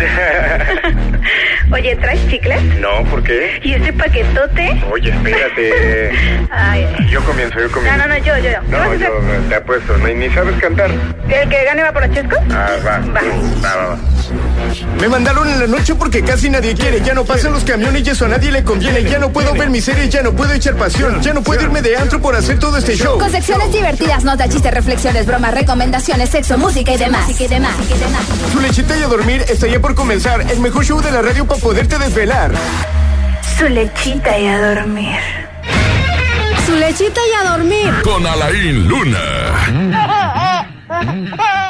Oye, ¿traes chicles? No, ¿por qué? ¿Y ese paquetote? Oye, espérate. Ay. Yo comienzo, yo No, comienzo. no, no, yo, yo, yo. ¿Qué vas a No, yo te apuesto. Ni, ni sabes cantar. ¿El que gane va por los chescos? Ah, va. Va. Va, va, va. Me mandaron en la noche porque casi nadie quiere. Ya no pasan los camiones y eso a nadie le conviene. Ya no puedo ver mi serie, ya no puedo echar pasión. Ya no puedo irme de antro por hacer todo este show. Con secciones divertidas, notas, chistes, reflexiones, bromas, recomendaciones, sexo, música y demás. y demás. Su lechita y a dormir está ya por comenzar. El mejor show de la radio para poderte desvelar. Su lechita y a dormir. Su lechita y a dormir. Con Alain Luna.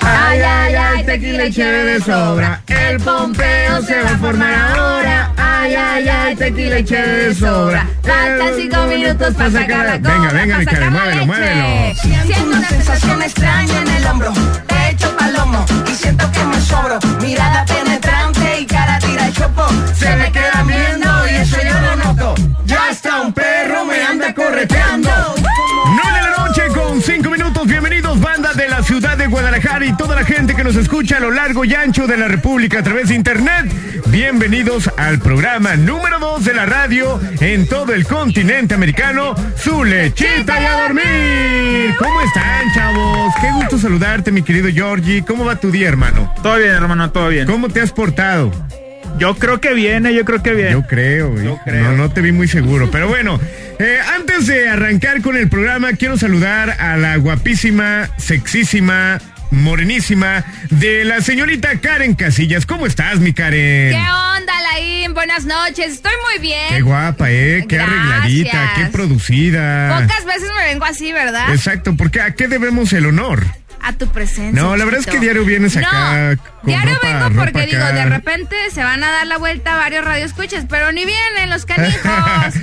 Ay, ay, ay, tequila y chévere de sobra. El pompeo se va a formar ahora. Ay, ay, ay, tequila y chévere de sobra. Faltan cinco minutos para sacar la Venga, venga, mi cara, muévelo, muévelo. Siento una sensación extraña en el hombro. pecho palomo y siento que me sobro. Mirada penetrante y cara tira el chopo. Se me quedan viendo y eso yo lo noto. Ya está un perro me anda correteando. Ciudad de Guadalajara y toda la gente que nos escucha a lo largo y ancho de la República a través de internet. Bienvenidos al programa número 2 de la radio en todo el continente americano, Su Lechita y a Dormir. ¿Cómo están, chavos? Qué gusto saludarte, mi querido Georgie. ¿Cómo va tu día, hermano? Todo bien, hermano, todo bien. ¿Cómo te has portado? Yo creo que viene, yo creo que viene. Yo creo, güey. No, no te vi muy seguro. Pero bueno, eh, antes de arrancar con el programa, quiero saludar a la guapísima, sexísima, morenísima de la señorita Karen Casillas. ¿Cómo estás, mi Karen? ¿Qué onda, Laín? Buenas noches. Estoy muy bien. Qué guapa, ¿eh? Qué Gracias. arregladita, qué producida. Pocas veces me vengo así, ¿verdad? Exacto, porque ¿a qué debemos el honor? A tu presencia. No, la verdad es que diario vienes acá No, con diario ropa- vengo ropa porque digo, de repente se van a dar la vuelta varios radioescuchas, pero ni vienen los canijos.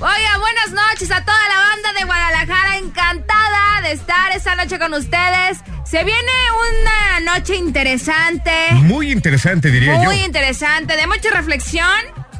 Oiga, buenas noches a toda la banda de Guadalajara, encantada de estar esta noche con ustedes. Se viene una noche interesante, Muy interesante, diría muy yo. interesante, de mucha reflexión,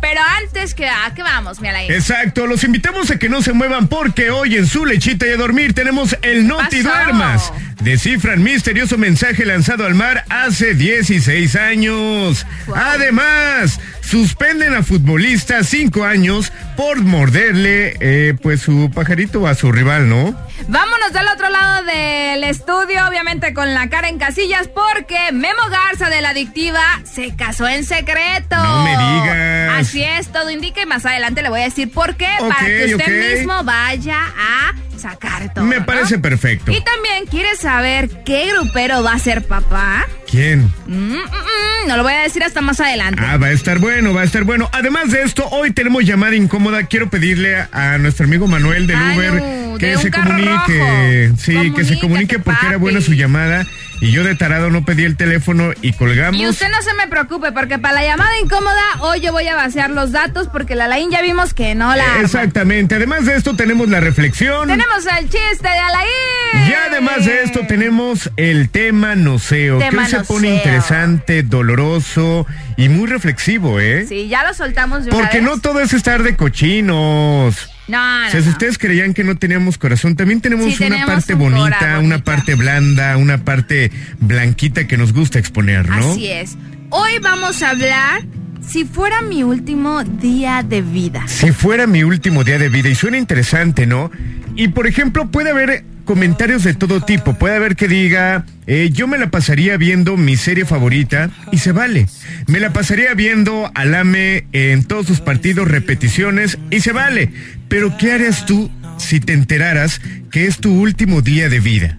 pero antes que a qué vamos, mi Alain? Exacto, los invitamos a que no se muevan porque hoy en su lechita y a dormir tenemos el Noti pasó? Duermas. Descifran misterioso mensaje lanzado al mar hace 16 años. Además, suspenden a futbolistas 5 años por morderle eh, pues su pajarito a su rival, ¿no? Vámonos del otro lado del estudio, obviamente con la cara en casillas, porque Memo Garza de la Adictiva se casó en secreto. No me digas. Así es, todo indica y más adelante le voy a decir por qué, para que usted mismo vaya a sacar todo. Me ¿no? parece perfecto. Y también, ¿quieres saber qué grupero va a ser papá? ¿Quién? Mm, mm, mm, no lo voy a decir hasta más adelante. Ah, va a estar bueno, va a estar bueno. Además de esto, hoy tenemos llamada incómoda. Quiero pedirle a, a nuestro amigo Manuel del Ay, Uber no, que de se carro comunique. rojo. Sí, que se comunique porque era buena su llamada. Y yo de tarado no pedí el teléfono y colgamos. Y usted no se me preocupe, porque para la llamada incómoda, hoy yo voy a vaciar los datos, porque la Laín ya vimos que no la arma. Exactamente. Además de esto, tenemos la reflexión. Tenemos el chiste de Alain. Y además de esto tenemos el tema noceo, que Tema hoy se pone interesante, doloroso y muy reflexivo, ¿eh? Sí, ya lo soltamos de una Porque vez. no todo es estar de cochinos. No, no, O sea, si ustedes creían que no teníamos corazón, también tenemos Sí, una tenemos parte un bonita, una parte blanda, una parte blanquita que nos gusta exponer, ¿no? Así es. Hoy vamos a hablar si fuera mi último día de vida. Si fuera mi último día de vida, y suena interesante, ¿no? Y por ejemplo, puede haber comentarios de todo tipo. Puede haber que diga, eh, yo me la pasaría viendo mi serie favorita, y se vale. Me la pasaría viendo al AME en todos sus partidos, repeticiones, y se vale. Pero ¿qué harías tú si te enteraras que es tu último día de vida?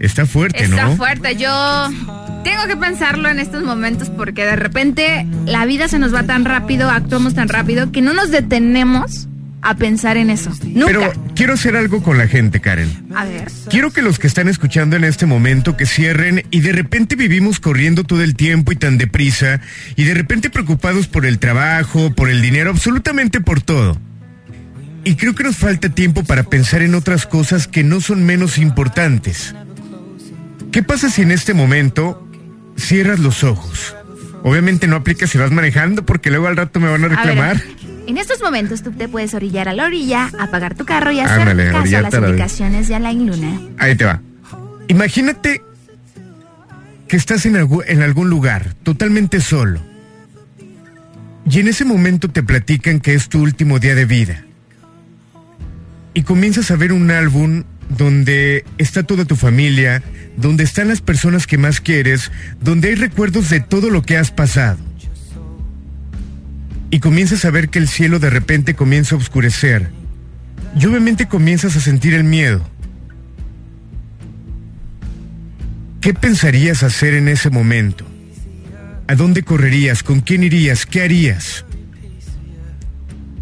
Está fuerte, Está ¿no? fuerte. Yo tengo que pensarlo en estos momentos porque de repente la vida se nos va tan rápido, actuamos tan rápido que no nos detenemos a pensar en eso. Nunca. Pero quiero hacer algo con la gente, Karen. A ver. Quiero que los que están escuchando en este momento que cierren y de repente vivimos corriendo todo el tiempo y tan deprisa y de repente preocupados por el trabajo, por el dinero, absolutamente por todo. Y creo que nos falta tiempo para pensar en otras cosas que no son menos importantes. ¿Qué pasa si en este momento cierras los ojos? Obviamente no aplica si vas manejando porque luego al rato me van a A ver, reclamar. en estos momentos tú te puedes orillar a la orilla, apagar tu carro y hacer Ándale, caso a las indicaciones de Alain Luna. Ahí te va. Imagínate que estás en algún lugar, totalmente solo. Y en ese momento te platican que es tu último día de vida. Y comienzas a ver un álbum donde está toda tu familia, donde están las personas que más quieres, donde hay recuerdos de todo lo que has pasado. Y comienzas a ver que el cielo de repente comienza a oscurecer. Y obviamente comienzas a sentir el miedo. ¿Qué pensarías hacer en ese momento? ¿A dónde correrías? ¿Con quién irías? ¿Qué harías?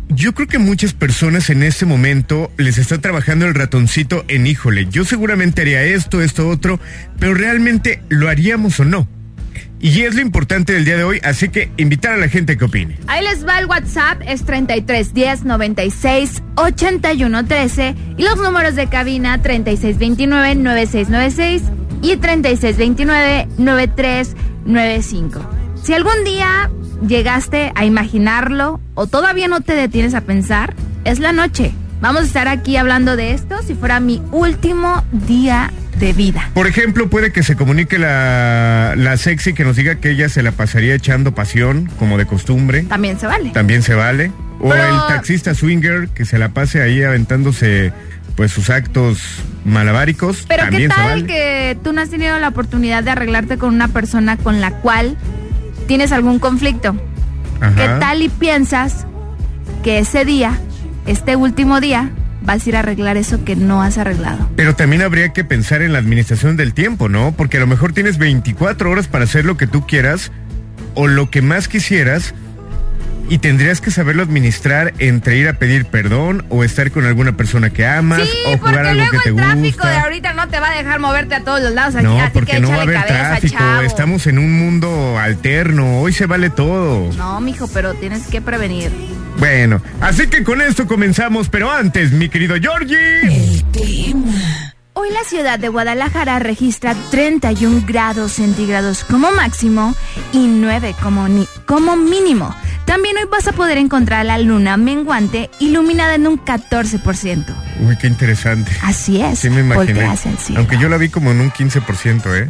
Yo creo que muchas personas en este momento les está trabajando el ratoncito en híjole, yo seguramente haría esto, esto, otro, pero realmente lo haríamos o no. Y es lo importante del día de hoy, así que invitar a la gente que opine. Ahí les va el WhatsApp, es 3310 96 81 13 y los números de cabina 3629 9696 y 3629 9395. Si algún día llegaste a imaginarlo o todavía no te detienes a pensar, es la noche. Vamos a estar aquí hablando de esto si fuera mi último día de vida. Por ejemplo, puede que se comunique la, la sexy que nos diga que ella se la pasaría echando pasión, como de costumbre. También se vale. También se vale. O Pero- el taxista swinger que se la pase ahí aventándose pues sus actos malabáricos. Pero ¿qué se tal vale. que tú no has tenido la oportunidad de arreglarte con una persona con la cual tienes algún conflicto? Ajá. ¿Qué tal y piensas que ese día, este último día, vas a ir a arreglar eso que no has arreglado? Pero también habría que pensar en la administración del tiempo, ¿no? Porque a lo mejor tienes 24 horas para hacer lo que tú quieras o lo que más quisieras y tendrías que saberlo administrar entre ir a pedir perdón o estar con alguna persona que amas Sí, o jugar algo que te el tráfico gusta. de ahorita no te va a dejar moverte a todos los lados. Así, No, así porque que no va a haber cabeza, tráfico. chavo. Estamos en un mundo alterno. Hoy se vale todo. No, mijo, pero tienes que prevenir. Bueno, así que con esto comenzamos, pero antes, mi querido Georgie. Hoy la ciudad de Guadalajara registra 31 grados centígrados como máximo y 9 como, ni- como mínimo. También hoy vas a poder encontrar la luna menguante iluminada en un 14%. Uy, qué interesante. Así es. Sí me imaginé. Aunque yo la vi como en un 15%, ¿eh?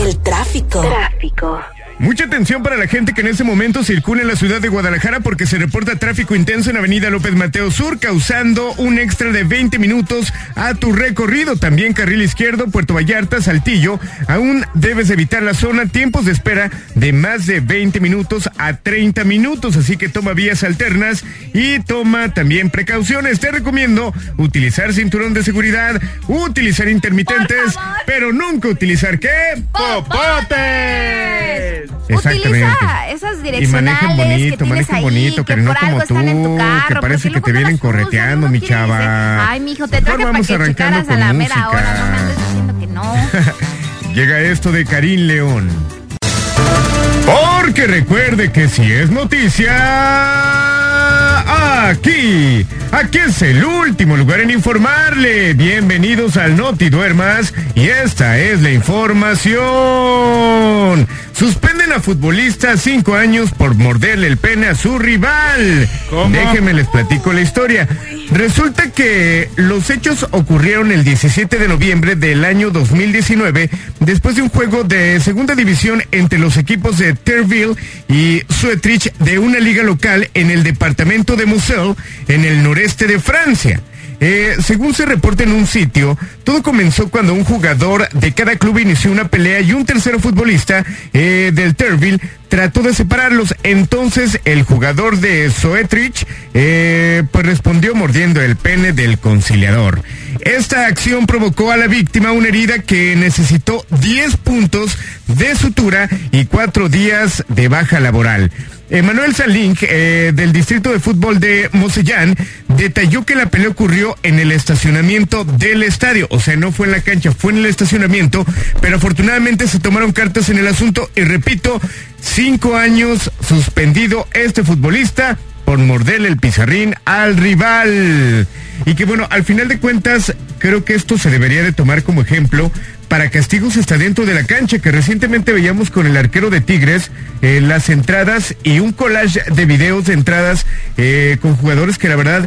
El tráfico. Tráfico. Mucha atención para la gente que en este momento circula en la ciudad de Guadalajara porque se reporta tráfico intenso en Avenida López Mateo Sur, causando un extra de 20 minutos a tu recorrido. También carril izquierdo, Puerto Vallarta, Saltillo. Aún debes evitar la zona, tiempos de espera de más de 20 minutos a 30 minutos, así que toma vías alternas y toma también precauciones. Te recomiendo utilizar cinturón de seguridad, utilizar intermitentes, pero nunca utilizar qué? ¡Popotes! Utiliza esas Y direccionales que bonito, tienes manejen ahí, bonito, que que no por algo como tú, están en tu carro, que parece que te vienen correteando, mi chava. Ay, mijo, te traje para que checaras a la mera hora, no me música. andes diciendo que no. Llega esto de Karim León. Porque recuerde que si es noticia, aquí, aquí es el último lugar en informarle. Bienvenidos al Noti Duermas y esta es la información. Suspenden a futbolista cinco años por morderle el pene a su rival. ¿Cómo? Déjenme les platico la historia. Resulta que los hechos ocurrieron el 17 de noviembre del año 2019, después de un juego de segunda división entre los equipos de Terville y Suetrich de una liga local en el departamento de Moselle, en el noreste de Francia. Eh, según se reporta en un sitio, todo comenzó cuando un jugador de cada club inició una pelea y un tercero futbolista eh, del Terville trató de separarlos. Entonces el jugador de Soetrich eh, pues respondió mordiendo el pene del conciliador. Esta acción provocó a la víctima una herida que necesitó 10 puntos de sutura y 4 días de baja laboral. Emanuel Salink, eh, del Distrito de Fútbol de Mosellán, detalló que la pelea ocurrió en el estacionamiento del estadio. O sea, no fue en la cancha, fue en el estacionamiento. Pero afortunadamente se tomaron cartas en el asunto. Y repito, cinco años suspendido este futbolista por el pizarrín al rival. Y que bueno, al final de cuentas, creo que esto se debería de tomar como ejemplo para castigos hasta dentro de la cancha, que recientemente veíamos con el arquero de Tigres eh, las entradas y un collage de videos de entradas eh, con jugadores que la verdad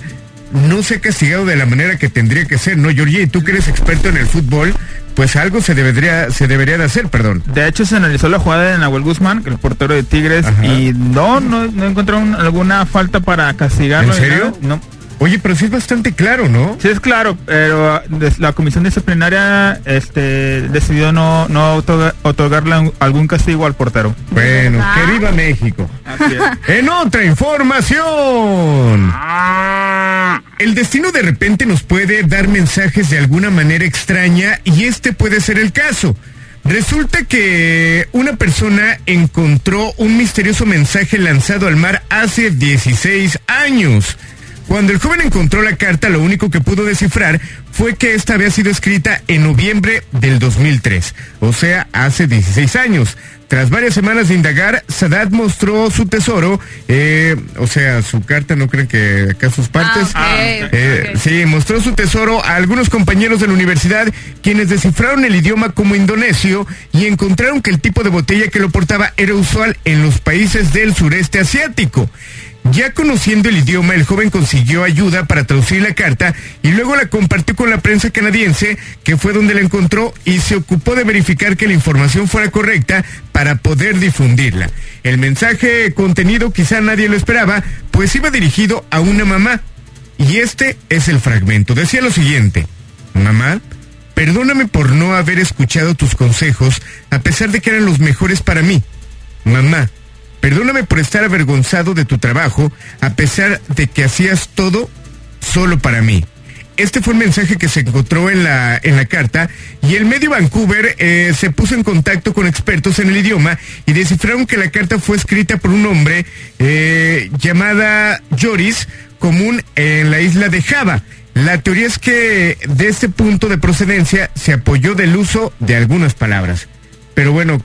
no se ha castigado de la manera que tendría que ser, ¿no, Georgie? Y tú que eres experto en el fútbol, pues algo se debería, se debería de hacer, perdón. De hecho, se analizó la jugada de Nahuel Guzmán, el portero de Tigres, Ajá. y no, no, no encontraron alguna falta para castigarlo. ¿En serio? No. Oye, pero sí es bastante claro, ¿no? Sí, es claro, pero ah, la comisión disciplinaria este, decidió no, no otorga- otorgarle algún castigo al portero. Bueno, ¿Verdad? que viva México. Así es. En otra información. El destino de repente nos puede dar mensajes de alguna manera extraña y este puede ser el caso. Resulta que una persona encontró un misterioso mensaje lanzado al mar hace 16 años. Cuando el joven encontró la carta, lo único que pudo descifrar fue que esta había sido escrita en noviembre del 2003, o sea, hace 16 años. Tras varias semanas de indagar, Sadat mostró su tesoro, eh, o sea, su carta, no creen que acá sus partes. Ah, Eh. Sí, mostró su tesoro a algunos compañeros de la universidad, quienes descifraron el idioma como indonesio y encontraron que el tipo de botella que lo portaba era usual en los países del sureste asiático. Ya conociendo el idioma, el joven consiguió ayuda para traducir la carta y luego la compartió con la prensa canadiense, que fue donde la encontró y se ocupó de verificar que la información fuera correcta para poder difundirla. El mensaje contenido quizá nadie lo esperaba, pues iba dirigido a una mamá. Y este es el fragmento. Decía lo siguiente, mamá, perdóname por no haber escuchado tus consejos a pesar de que eran los mejores para mí. Mamá, perdóname por estar avergonzado de tu trabajo a pesar de que hacías todo solo para mí. Este fue el mensaje que se encontró en la, en la carta y el medio Vancouver eh, se puso en contacto con expertos en el idioma y descifraron que la carta fue escrita por un hombre eh, llamada Joris, común en la isla de Java. La teoría es que de este punto de procedencia se apoyó del uso de algunas palabras. Pero bueno,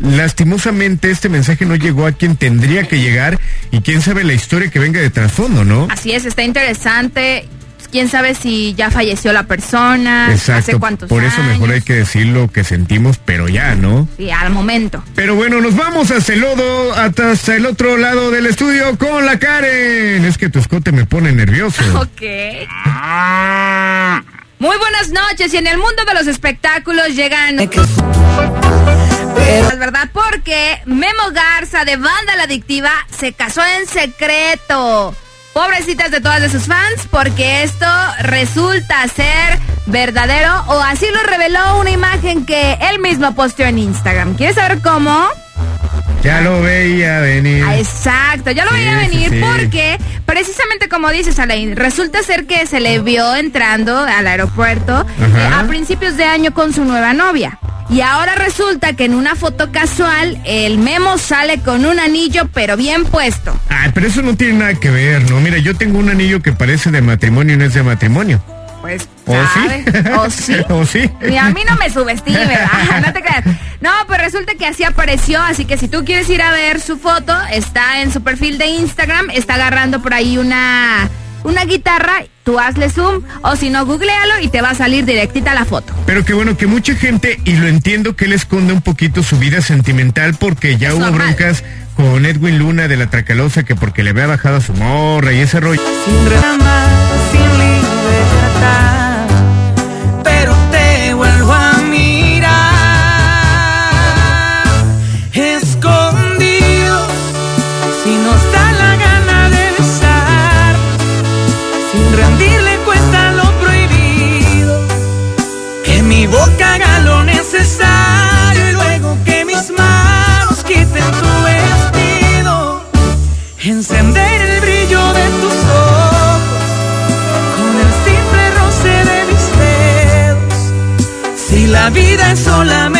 lastimosamente este mensaje no llegó a quien tendría que llegar y quién sabe la historia que venga de trasfondo, ¿no? Así es, está interesante. Quién sabe si ya falleció la persona, hace Exacto. cuántos Por eso mejor hay que decir lo que sentimos, pero ya, ¿no? Sí, al momento. Pero bueno, nos vamos hasta el lodo, hasta el otro lado del estudio con la Karen. Es que tu escote me pone nervioso. Ok. Muy buenas noches y en el mundo de los espectáculos llegan... Es verdad, porque Memo Garza de Banda La Adictiva se casó en secreto. Pobrecitas de todas de sus fans, porque esto resulta ser verdadero o así lo reveló una imagen que él mismo posteó en Instagram. ¿Quieres saber cómo? Ya lo veía venir. Ah, exacto, ya lo Sí, veía venir sí. porque precisamente como dices Alain, resulta ser que se le vio entrando al aeropuerto eh, a principios de año con su nueva novia. Y ahora resulta que en una foto casual el memo sale con un anillo pero bien puesto. Ay, pero eso no tiene nada que ver, ¿no? Mira, yo tengo un anillo que parece de matrimonio y no es de matrimonio. Pues, ¿O sí? ¿O sí? ¿O sí? Y a mí no me subestime, ¿verdad? No te creas. No, pues resulta que así apareció, así que si tú quieres ir a ver su foto, está en su perfil de Instagram, está agarrando por ahí una, una guitarra, tú hazle zoom, o si no, googlealo y te va a salir directita la foto. Pero que bueno, que mucha gente, y lo entiendo que él esconde un poquito su vida sentimental porque ya Es hubo normal. broncas con Edwin Luna de la Tracalosa que porque le había bajado a su morra y ese rollo. sin drama, sin libertad, la vida es solamente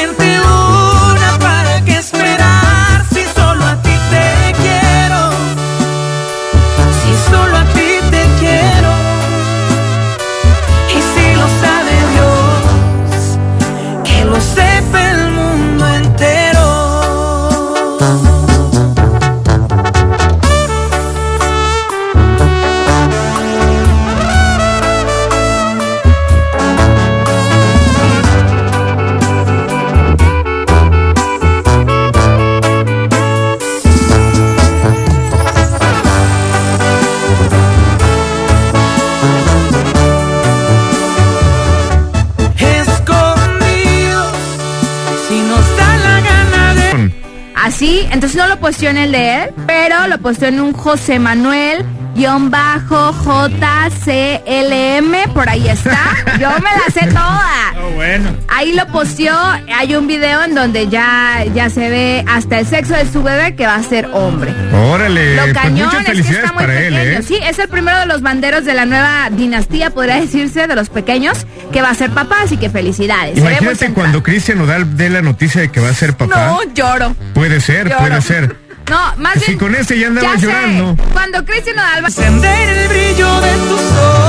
posteó en el de él, pero lo posteó en un José Manuel guion bajo JCLM, por ahí está. Yo me la sé toda. Oh, bueno. Ahí lo posteó, hay un video en donde ya, ya se ve hasta el sexo de su bebé que va a ser hombre. Órale, Lo pues cañón es que está muy pequeño. él, ¿eh? Sí, es el primero de los banderos de la nueva dinastía, podría decirse, de los pequeños, que va a ser papá, así que felicidades. Imagínate cuando Cristian Odal dé la noticia de que va a ser papá. No, lloro. Puede ser, Lloro. puede ser. No, más Si bien. con este ya andabas sé, llorando. Cuando Cristian Nodal va Encender el brillo de tus ojos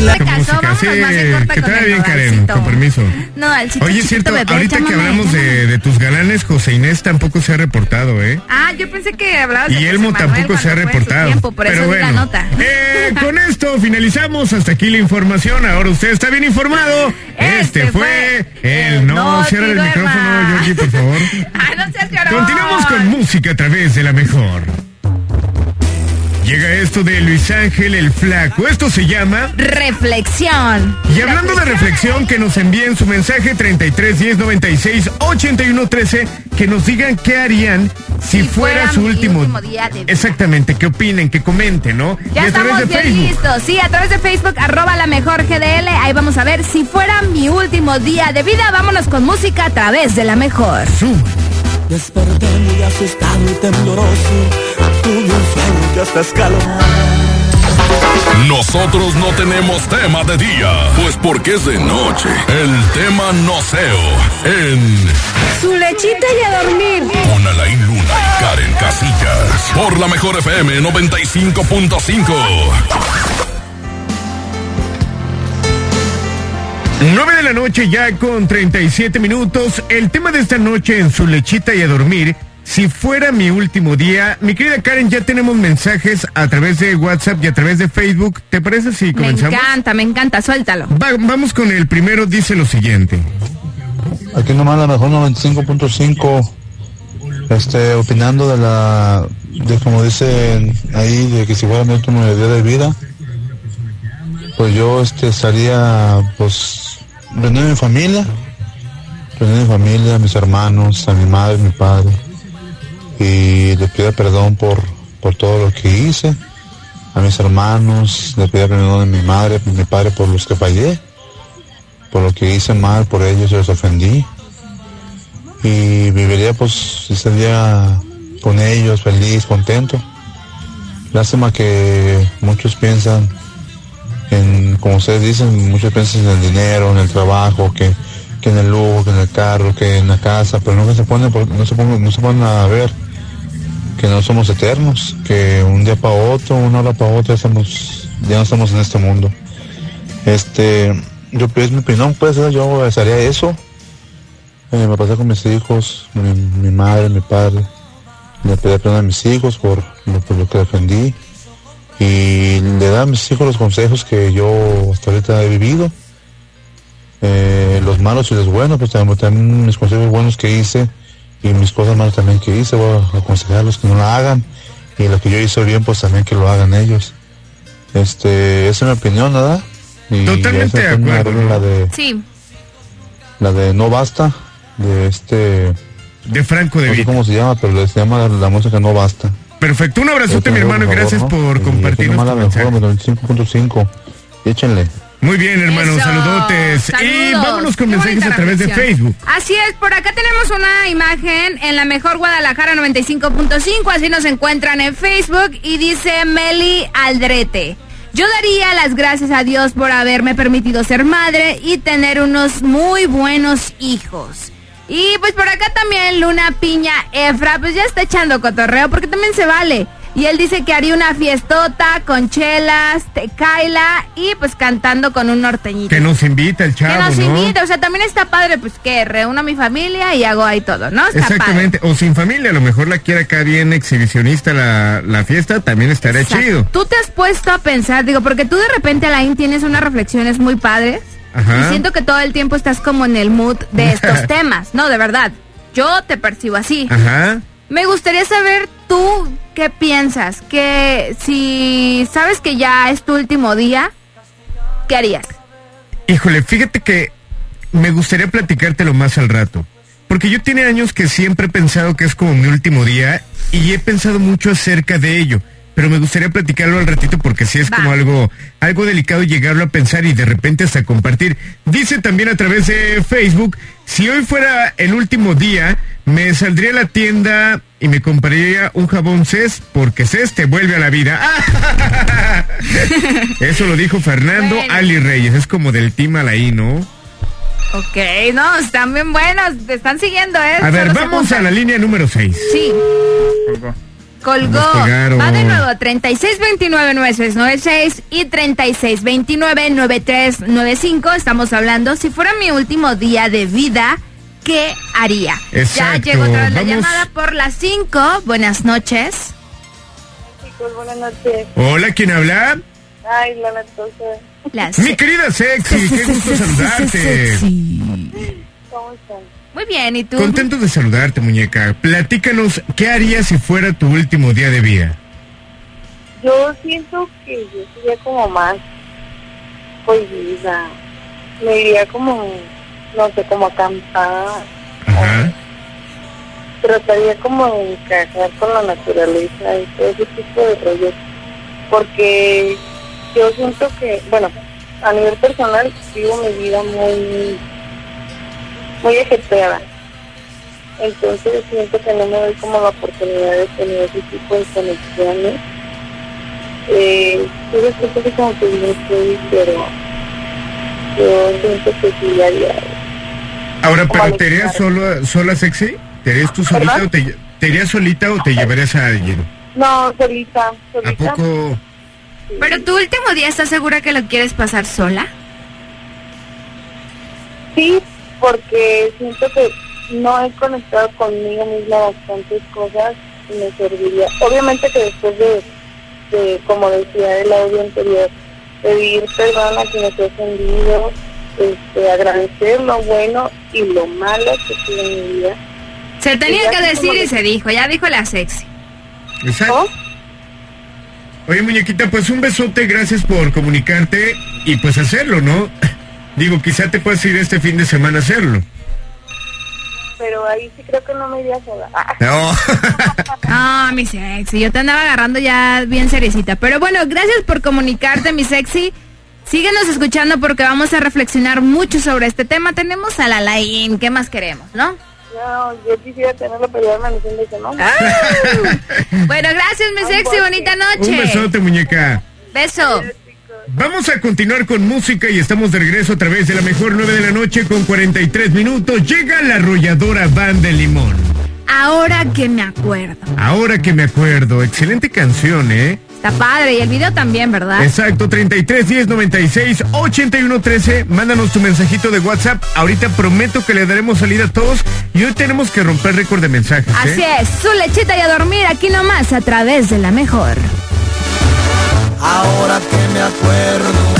la música, sí, que te vaya bien, Karen, con permiso. Nodalcito, Oye, es cierto, bebé, ahorita que hablamos de, de tus galanes, José Inés tampoco se ha reportado, ¿eh? Ah, yo pensé que hablabas de Y Elmo Manuel tampoco se ha reportado. tiempo, por Pero eso di la bueno, nota. eh, con esto finalizamos. Hasta aquí la información. Ahora usted está bien informado. Este, Este fue el No. No Cierra el micrófono. Georgie, por favor. Ay, no seas. Continuamos con música a través de la mejor. Llega esto de Luis Ángel el Flaco. Esto se llama. Reflexión. Y hablando de reflexión, que nos envíen su mensaje 33 10 96 81 13, que nos digan qué harían si, Si fuera, fuera su último, último día de vida. Exactamente, que opinen, que comenten, ¿no? Ya y a través estamos de bien Facebook. listos. Sí, a través de Facebook, arroba la mejor GDL. Ahí vamos a ver si fuera mi último día de vida. Vámonos con música a través de la mejor. Sube. Desperté muy asustado y tembloroso. Un sueño que hasta. Nosotros no tenemos tema de día, pues porque es de noche. El tema noceo en Su lechita y a dormir. con Alain Luna y Karen Casillas. Por la mejor FM 95.5. 9 de la noche ya con 37 minutos. El tema de esta noche en su lechita y a dormir. Si fuera mi último día, mi querida Karen, ya tenemos mensajes a través de WhatsApp y a través de Facebook. ¿Te parece si Me comenzamos? encanta, me encanta. Suéltalo. Va- vamos con el primero, dice lo siguiente. Aquí nomás la mejor 95.5, este, opinando de la, de como dicen ahí, de que si fuera mi último día de vida, pues yo este, estaría, pues, reuniendo a mi familia, reuniendo a mi familia, a mis hermanos, a mi madre, a mi padre, y les pido perdón por, por todo lo que hice, a mis hermanos, les pido perdón a mi madre, a mi padre por los que fallé por lo que hice mal, por ellos les ofendí. Y viviría pues ese día con ellos, feliz, contento. Lástima que muchos piensan en, como ustedes dicen, muchos piensan en el dinero, en el trabajo, que, que en el lujo, que en el carro, que en la casa, pero nunca se ponen, no se ponen, no se ponen a ver que no somos eternos, que un día para otro, una hora para otra, estamos, ya no estamos en este mundo. Este, yo pues mi opinión, pues yo haría eso. Eh, me pasé con mis hijos, mi, madre, mi padre. Le pedí perdón a mis hijos por, por lo que defendí. Y le da a mis hijos los consejos que yo hasta ahorita he vivido. Eh, los malos y los buenos, pues también, también mis consejos buenos que hice y mis cosas malas también que hice, voy a aconsejarlos que no la hagan. Y lo que yo hice bien, pues también que lo hagan ellos. Este, esa es mi opinión, ¿verdad? Y Totalmente de acuerdo, ¿no? La de, Sí. la de No Basta, de este, De Franco de no sé cómo se llama, pero se llama la, la música No Basta. Perfecto, un abrazote, mi hermano, y gracias por compartirnos la mejor, mensaje. 95.5. Échenle. Muy bien, hermano, Eso. saludotes. Y Saludos. vámonos con Qué mensajes a través de. Facebook. Así es, por acá tenemos una imagen en la mejor Guadalajara 95.5, así nos encuentran en Facebook y dice Meli Aldrete. Yo daría las gracias a Dios por haberme permitido ser madre y tener unos muy buenos hijos. Y pues por acá también Luna Piña Efra, pues ya está echando cotorreo porque también se vale. Y él dice que haría una fiestota con chelas, tecaila y pues cantando con un norteñito. Que nos invita el chavo, Que nos ¿no? invita, o sea, también está padre, pues que reúno a mi familia y hago ahí todo, ¿no? Está Exactamente, o sin familia, a lo mejor la quiere acá bien exhibicionista la, la fiesta, también estaría padre. chido. Exacto. Tú te has puesto a pensar, digo, porque tú de repente, Alain, tienes unas reflexiones muy padres Ajá. y siento que todo el tiempo estás como en el mood de estos temas, no, de verdad. Yo te percibo así. Ajá. Me gustaría saber tú qué piensas, que si sabes que ya es tu último día, ¿qué harías? Híjole, fíjate que me gustaría platicártelo más al rato. Porque yo tiene años que siempre he pensado que es como mi último día y he pensado mucho acerca de ello. Pero me gustaría platicarlo al ratito porque sí es Va. como algo, algo delicado llegarlo a pensar y de repente hasta compartir. Dice también a través de Facebook, si hoy fuera el último día, me saldría a la tienda y me compraría un jabón CES porque CES te vuelve a la vida. Eso lo dijo Fernando Bueno. Ali Reyes, es como del team Alaí, ¿no? Ok, no, están bien buenos, te están siguiendo, ¿eh? A ver, vamos a la línea número 6. Sí, colgó. Colgaron. Va de nuevo, 3629-9696 y 3629-9395. Estamos hablando, si fuera mi último día de vida, ¿qué haría? Exacto, Ya llegó otra vez la vamos. llamada por las 5. Buenas noches. Chicos, buenas noches. Hola, ¿quién habla? Ay, la lactosa. Las Mi querida Sexy, qué gusto saludarte. ¿Cómo están? Muy bien, ¿y tú? Contento de saludarte, muñeca. Platícanos, ¿qué harías si fuera tu último día de vida? Yo siento que yo sería como más cohibida. Me iría como, no sé, como a acampar. Ajá. Trataría como de encajar con la naturaleza y todo ese tipo de rollos. Porque yo siento que, bueno, a nivel personal vivo mi vida muy, muy ajetreada. Entonces siento que no me doy como la oportunidad de tener ese tipo de conexiones. Eh, yo siento que como que bien feliz, pero yo siento que sí haría. Ahora, ¿pero te irías solo, sola sexy? ¿Te irías tú solita ¿Perdón? o te, te irías solita o te llevarías a alguien? No, solita, ¿A solita. poco? Pero tu último día, ¿estás segura que lo quieres pasar sola? Sí, porque siento que no he conectado conmigo misma bastantes cosas y me serviría. Obviamente que después de, de como decía el audio anterior, pedir perdón a quienes he ofendido, este, agradecer lo bueno y lo malo que tuve en mi vida. Se tenía que decir y se dijo, ya dijo la sexy. Exacto. Oye, muñequita, pues un besote, gracias por comunicarte y pues hacerlo, ¿no? Digo, quizá te puedas ir este fin de semana a hacerlo. Pero ahí sí creo que no me iría sola. Ah, No. Ah, mi sexy, yo te andaba agarrando ya bien seriecita. Pero bueno, gracias por comunicarte, mi sexy. Síguenos escuchando porque vamos a reflexionar mucho sobre este tema. Tenemos a la Lain, ¿qué más queremos, no? no, yo quisiera tenerlo para llevarme a mi fin de semana. Bueno, gracias, mi sexy, bonita un noche. besote, muñeca. Beso. Vamos a continuar con música y estamos de regreso a través de la mejor 9 de la noche con 43 minutos. Llega la arrolladora Van de Limón. Ahora que me acuerdo. Ahora que me acuerdo, excelente canción, ¿eh? Está padre y el video también, ¿verdad? Exacto, 33 10 96 81 13. Mándanos tu mensajito de WhatsApp. Ahorita prometo que le daremos salida a todos y hoy tenemos que romper récord de mensajes. ¿eh? Así es, su lechita y a dormir aquí nomás a través de la mejor. Ahora que me acuerdo.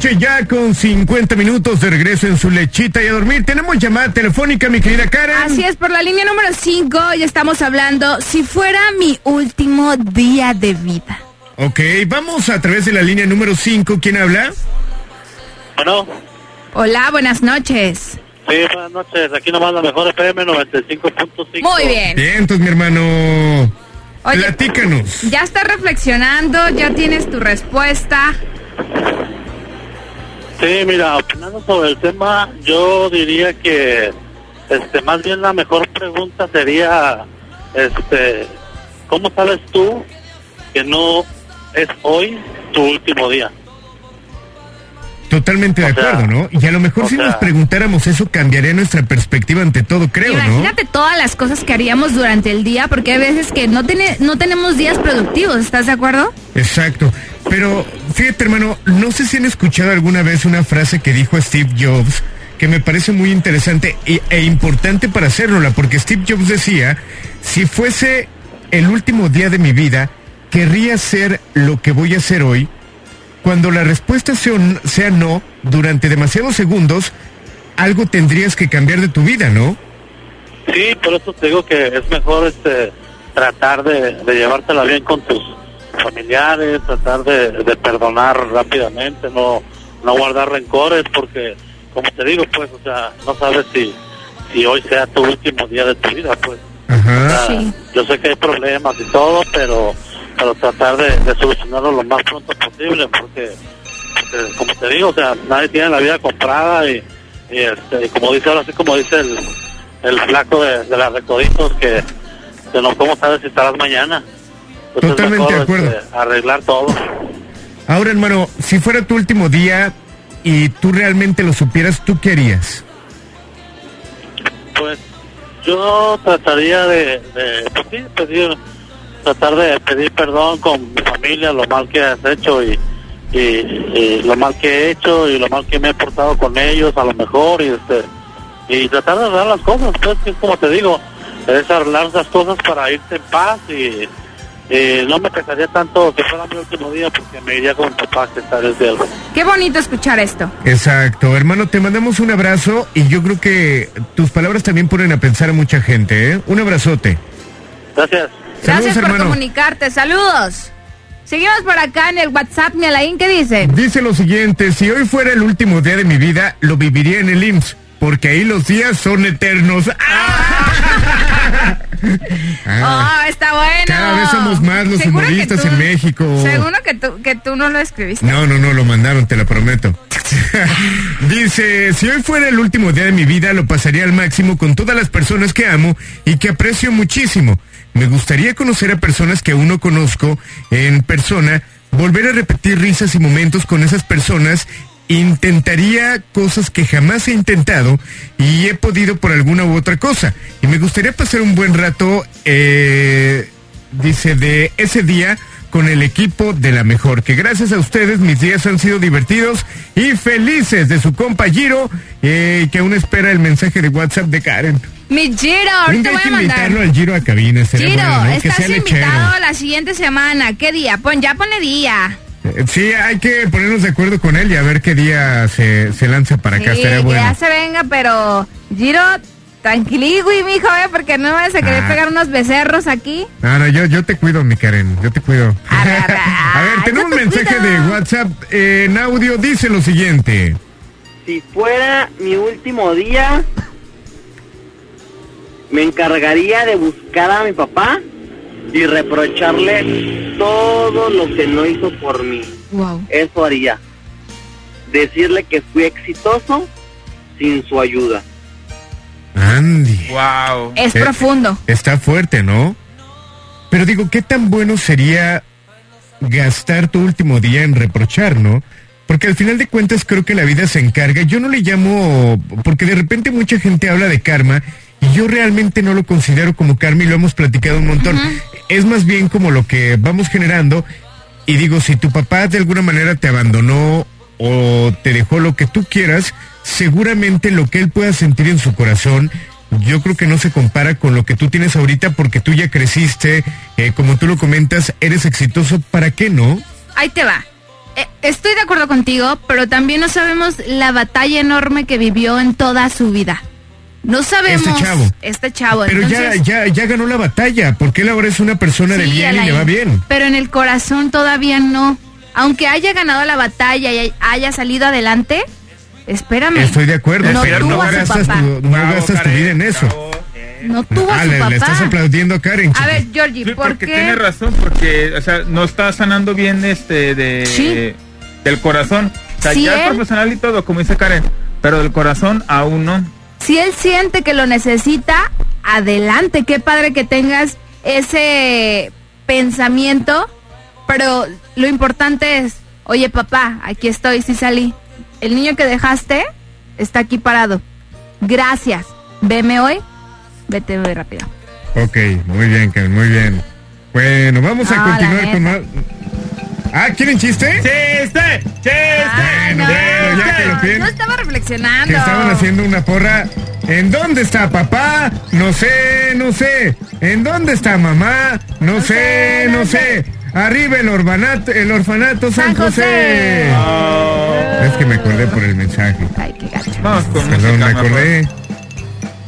noche ya con 50 minutos de regreso en su lechita y a dormir. Tenemos llamada telefónica, mi querida Karen. Así es, por la línea número 5 ya estamos hablando si fuera mi último día de vida. Ok, vamos a través de la línea número 5. ¿Quién habla? Bueno, Hola, buenas noches. sí, buenas noches. Aquí nomás la mejor FM 95.5. Muy bien. Bien, entonces, mi hermano. Oye. Platícanos. Ya estás reflexionando, ya tienes tu respuesta. Sí, mira, opinando sobre el tema, yo diría que, este, más bien la mejor pregunta sería, este, ¿cómo sabes tú que no es hoy tu último día? Totalmente de sea, acuerdo, ¿no? Y a lo mejor si sea- nos preguntáramos eso cambiaría nuestra perspectiva ante todo, creo, ¿no? Imagínate todas las cosas que haríamos durante el día, porque hay veces que no, tiene, no tenemos días productivos, ¿estás de acuerdo? Exacto. Pero fíjate, hermano, no sé si han escuchado alguna vez una frase que dijo Steve Jobs que me parece muy interesante e, e importante para hacerla, porque Steve Jobs decía, si fuese el último día de mi vida, querría ser lo que voy a hacer hoy. Cuando la respuesta sea, un- sea no, durante demasiados segundos, algo tendrías que cambiar de tu vida, ¿no? Sí, por eso te digo que es mejor este tratar de, de llevártela bien con tus familiares, tratar de, de perdonar rápidamente, no no guardar rencores, porque como te digo, pues, o sea, no sabes si si hoy sea tu último día de tu vida, pues. O sea, Yo sé que hay problemas y todo, pero pero tratar de, de solucionarlo lo más pronto posible, porque, porque, como te digo, o sea, nadie tiene la vida comprada y, y, este, y como dice ahora sí, como dice el, el flaco de, de las recoditos que, que no cómo sabes si estarás mañana. Entonces, Totalmente de acuerdo. este, arreglar todo. Ahora, hermano, si fuera tu último día y tú realmente lo supieras, ¿tú qué harías? Pues yo trataría de, de pues sí, pedir, tratar de pedir perdón con mi familia, lo mal que has hecho y, y, y lo mal que he hecho y lo mal que me he portado con ellos, a lo mejor, y este y tratar de arreglar las cosas, pues que es como te digo, es arreglar esas cosas para irte en paz y, y no me pesaría tanto que fuera mi último día porque me iría con mi papá que está en el cielo. Qué bonito escuchar esto. Exacto, hermano, te mandamos un abrazo y yo creo que tus palabras también ponen a pensar a mucha gente, ¿eh? Un abrazote. Gracias. Gracias Saludos, por hermano. comunicarte. Saludos. Seguimos por acá en el WhatsApp, mi Alain, ¿qué dice? Dice lo siguiente, si hoy fuera el último día de mi vida, lo viviría en el IMSS, porque ahí los días son eternos. Ah, oh, está bueno. cada vez somos más los humoristas tú- en México. Seguro que tú, que tú no lo escribiste. No, no, no, lo mandaron, te lo prometo. Dice, si hoy fuera el último día de mi vida, lo pasaría al máximo con todas las personas que amo y que aprecio muchísimo. Me gustaría conocer a personas que aún no conozco en persona, volver a repetir risas y momentos con esas personas. Intentaría cosas que jamás he intentado y he podido por alguna u otra cosa. Y me gustaría pasar un buen rato, eh, dice, de ese día con el equipo de la mejor. Que gracias a ustedes mis días han sido divertidos y felices de su compa Giro, eh, que aún espera el mensaje de WhatsApp de Karen. Mi Giro, Un ahorita día hay voy que a mandar. invitarlo al Giro a cabina. Giro, bueno, ¿no? Que estás invitado la siguiente semana. ¿Qué día? Pon, ya pone día. Eh, Sí, hay que ponernos de acuerdo con él y a ver qué día se, se lanza para acá. Sí, Estaría que bueno. ya se venga, pero Giro, tranquiligüey, mijo, ¿eh? Porque no me vas a querer Ah. pegar unos becerros aquí. No, no, yo, yo te cuido, mi Karen, yo te cuido. a ver, tenemos un mensaje de WhatsApp eh, en audio, dice lo siguiente. Si fuera mi último día, me encargaría de buscar a mi papá y reprocharle todo lo que no hizo por mí. Wow. Eso haría. Decirle que fui exitoso sin su ayuda. Andy. Wow. Es Eh, profundo. Está fuerte, ¿no? Pero digo, ¿qué tan bueno sería gastar tu último día en reprochar, no? Porque al final de cuentas creo que la vida se encarga. Yo no le llamo, porque de repente mucha gente habla de karma y yo realmente no lo considero como karma y lo hemos platicado un montón. Es más bien como lo que vamos generando y digo, si tu papá de alguna manera te abandonó o te dejó lo que tú quieras, seguramente lo que él pueda sentir en su corazón, yo creo que no se compara con lo que tú tienes ahorita porque tú ya creciste, eh, como tú lo comentas, eres exitoso, ¿para qué no? Ahí te va. Eh, estoy de acuerdo contigo, pero también no sabemos la batalla enorme que vivió en toda su vida. No sabemos. Este chavo. Este chavo. Pero ya, entonces- ya, ya ganó la batalla, porque él ahora es una persona de bien y le va bien. Pero en el corazón todavía no. Aunque haya ganado la batalla y haya salido adelante, espérame. Estoy de acuerdo, No pero tuvo no gastas, papá. tu, no gastas tu vida en eso. No tuvo a Ah, su le, papá. le estás aplaudiendo a Karen. A ver, Georgie, Sí, ¿por porque qué? tiene razón, porque, o sea, no está sanando bien este de Sí. del corazón. O sea, Sí, ya él- es profesional y todo, como dice Karen, pero del corazón aún no. Si él siente que lo necesita, adelante. Qué padre que tengas ese pensamiento. Pero lo importante es, oye papá, aquí estoy, sí salí. El niño que dejaste está aquí parado. Gracias. Veme hoy. Vete muy rápido. Ok, muy bien, Karen, muy bien. Bueno, vamos a No, continuar con más. Ah, ¿quieren chiste? ¡Chiste! ¡Chiste! Ah, Bueno, bueno, ya que lo no, estaba reflexionando. que estaban haciendo una porra. ¿En dónde está papá? No sé, no sé. ¿En dónde está mamá? No, sé, no sé. Arriba el orfanato, el orfanato San, San José. José. Es que me acordé por el mensaje. Ay, qué gacho. Vamos con Perdón, música me acordé.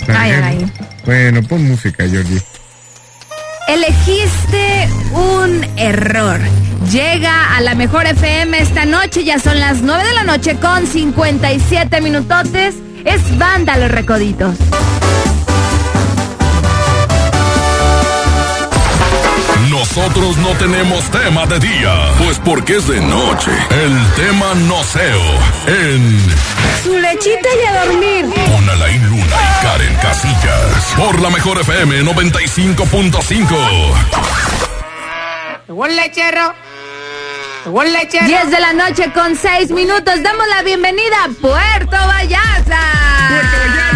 Ay, ay. Bueno, pon música, Georgie. Elegiste un error. Llega a la mejor FM esta noche, ya son las 9 de la noche con 57 minutotes. Es Banda Los Recoditos. Nosotros no tenemos tema de día, pues porque es de noche. El tema noceo en Su lechita y a dormir. con Alain Luna y Karen Casillas. Por la mejor FM 95.5. Llegó el lechero. Llegó el lechero. 10 de la noche con 6 minutos. Damos la bienvenida a Puerto Vallarta. Puerto Vallarta,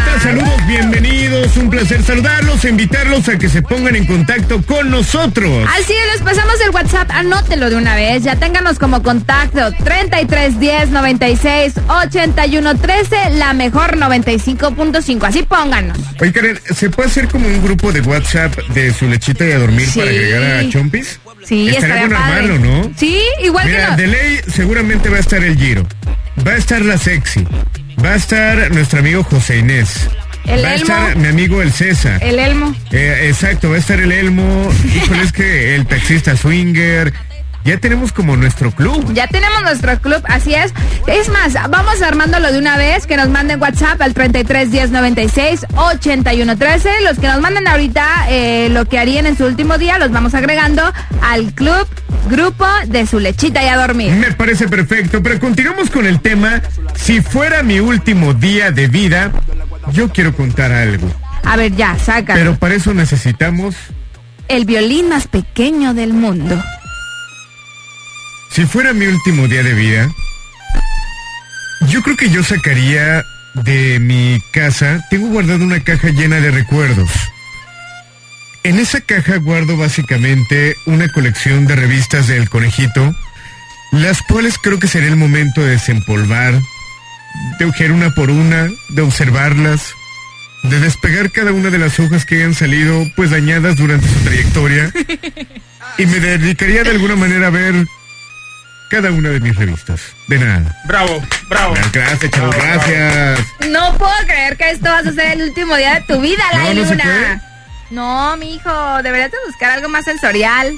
bienvenidos. Un placer saludarlos, e invitarlos a que se pongan en contacto con nosotros. Así es, les pasamos el WhatsApp, anótelo de una vez, ya ténganos como contacto 3310 96 81 13, la mejor 95.5, así pónganos. Oye, Karen, ¿se puede hacer como un grupo de WhatsApp de su lechita y a dormir Sí. para agregar a Chompis? Sí, estaría bueno padre. armarlo, ¿no? Sí, igual Mira, que no. de ley seguramente va a estar el Giro. Va a estar la Sexy. Va a estar nuestro amigo José Inés. El va a estar mi amigo el César. El Elmo. Eh, exacto, va a estar el Elmo. Híjole, es que el taxista swinger. Ya tenemos como nuestro club. Ya tenemos nuestro club, así es. Es más, vamos armándolo de una vez, que nos manden WhatsApp al 33 10 96 81 13. Los que nos manden ahorita eh, lo que harían en su último día, los vamos agregando al club, grupo de su lechita y a dormir. Me parece perfecto, pero continuamos con el tema. Si fuera mi último día de vida, yo quiero contar algo. A ver, ya, saca. Pero para eso necesitamos, El violín más pequeño del mundo. si fuera mi último día de vida, yo creo que yo sacaría de mi casa, tengo guardado una caja llena de recuerdos. En esa caja guardo básicamente una colección de revistas del conejito, las cuales creo que sería el momento de desempolvar, de ojear una por una, de observarlas, de despegar cada una de las hojas que hayan salido pues dañadas durante su trayectoria y me dedicaría de alguna manera a ver cada una de mis revistas. De nada. Bravo, bravo. Gracias, chavos, gracias. No puedo creer que esto vas a ser el último día de tu vida, No, la no puede. luna. No, mi hijo, deberías de buscar algo más sensorial.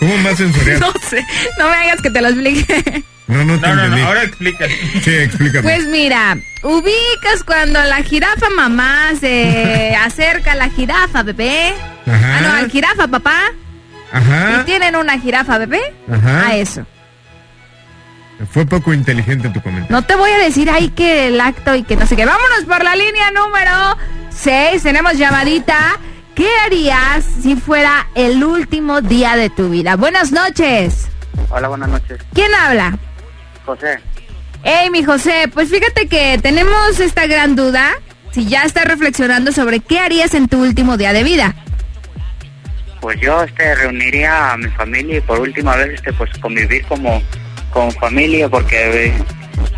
¿Cómo más sensorial? No sé, no me hagas que te lo explique. No, no te No, no, ahora explica. Sí, explícame. Pues mira, ubicas cuando la jirafa mamá se acerca a la jirafa bebé. Ajá. Ah, no, al jirafa papá. Ajá. Y tienen una jirafa bebé. Ajá. A eso. Fue poco inteligente tu comentario. No te voy a decir ahí que el acto y que no sé qué. Vámonos por la línea número 6. Tenemos llamadita. ¿Qué harías si fuera el último día de tu vida? Buenas noches. Hola, buenas noches. ¿Quién habla? José, Hey, mi José, pues fíjate que tenemos esta gran duda. Si ya estás reflexionando sobre qué harías en tu último día de vida. pues yo este reuniría a mi familia y por última vez este pues convivir como con familia porque eh,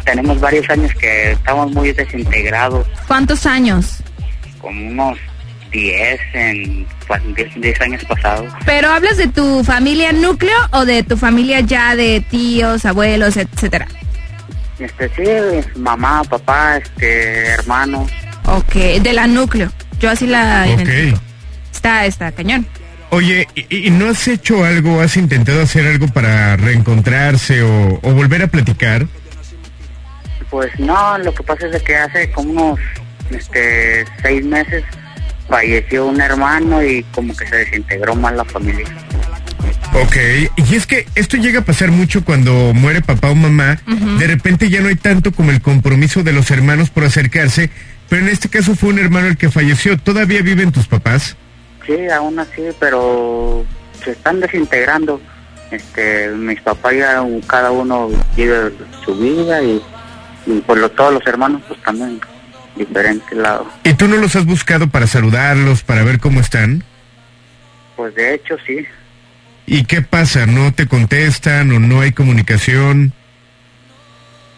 tenemos varios años que estamos muy desintegrados, ¿Cuántos años? como unos 10 en pa- 10, 10 años pasados. ¿Pero hablas de tu familia núcleo o de tu familia ya de tíos, abuelos, etcétera? Este sí, mamá, papá, este hermanos. Ok, de la núcleo. Yo así la identifico. Ok. Está, está cañón. Oye, ¿y, y no has hecho algo, has intentado hacer algo para reencontrarse o, o volver a platicar? Pues no, lo que pasa es de que hace como unos este seis meses falleció un hermano y como que se desintegró más la familia. Ok, y es que esto llega a pasar mucho cuando muere papá o mamá. De repente ya no hay tanto como el compromiso de los hermanos por acercarse, pero en este caso fue un hermano el que falleció. ¿Todavía viven tus papás? Sí, aún así, pero se están desintegrando. Este, mis papás ya un- cada uno vive su vida y, y por lo todos los hermanos pues también diferentes lados. ¿Y tú no los has buscado para saludarlos, para ver cómo están? Pues de hecho sí, ¿Y qué pasa? ¿No te contestan o no hay comunicación?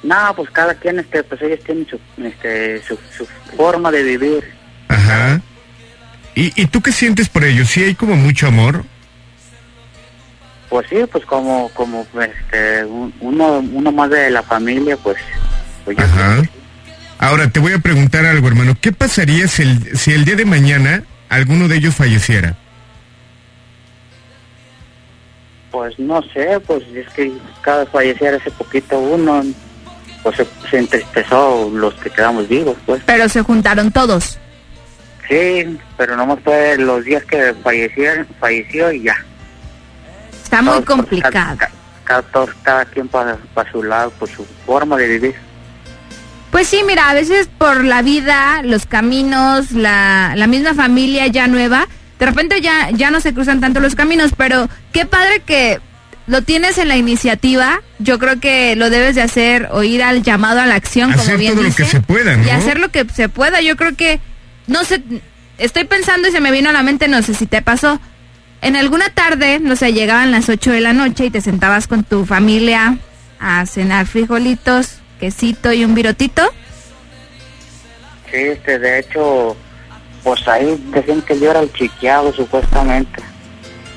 No, pues cada quien, este, pues ellos tienen su, este, su, su forma de vivir. Ajá. ¿Y, ¿Y tú qué sientes por ellos? ¿Sí hay como mucho amor? Pues sí, pues como, como, este, un- uno, uno más de la familia, pues, pues yo Ajá. Ahora te voy a preguntar algo, hermano. ¿Qué pasaría si el, si el día de mañana alguno de ellos falleciera? Pues no sé, pues es que cada fallecer hace poquito uno, pues se, se entristezó los que quedamos vivos, pues. Pero se juntaron todos. Sí, pero nomás fue los días que fallecieron, falleció y ya. Está muy Todos, pues, complicado. Cada, cada, todos, cada quien para su lado, por su forma de vivir. Pues sí, mira, a veces por la vida, los caminos, la, la misma familia ya nueva, de repente ya, ya no se cruzan tanto los caminos, pero qué padre que lo tienes en la iniciativa. Yo creo que lo debes de hacer o ir al llamado a la acción, como Hacer bien todo lo que se pueda, ¿no? Y hacer lo que se pueda. Yo creo que, no sé, estoy pensando y se me vino a la mente, no sé si te pasó. En alguna tarde, no sé, llegaban las 8 de la noche y te sentabas con tu familia a cenar frijolitos, quesito y un virotito. Sí, este, de hecho, pues ahí decían que yo era el chiqueado, supuestamente.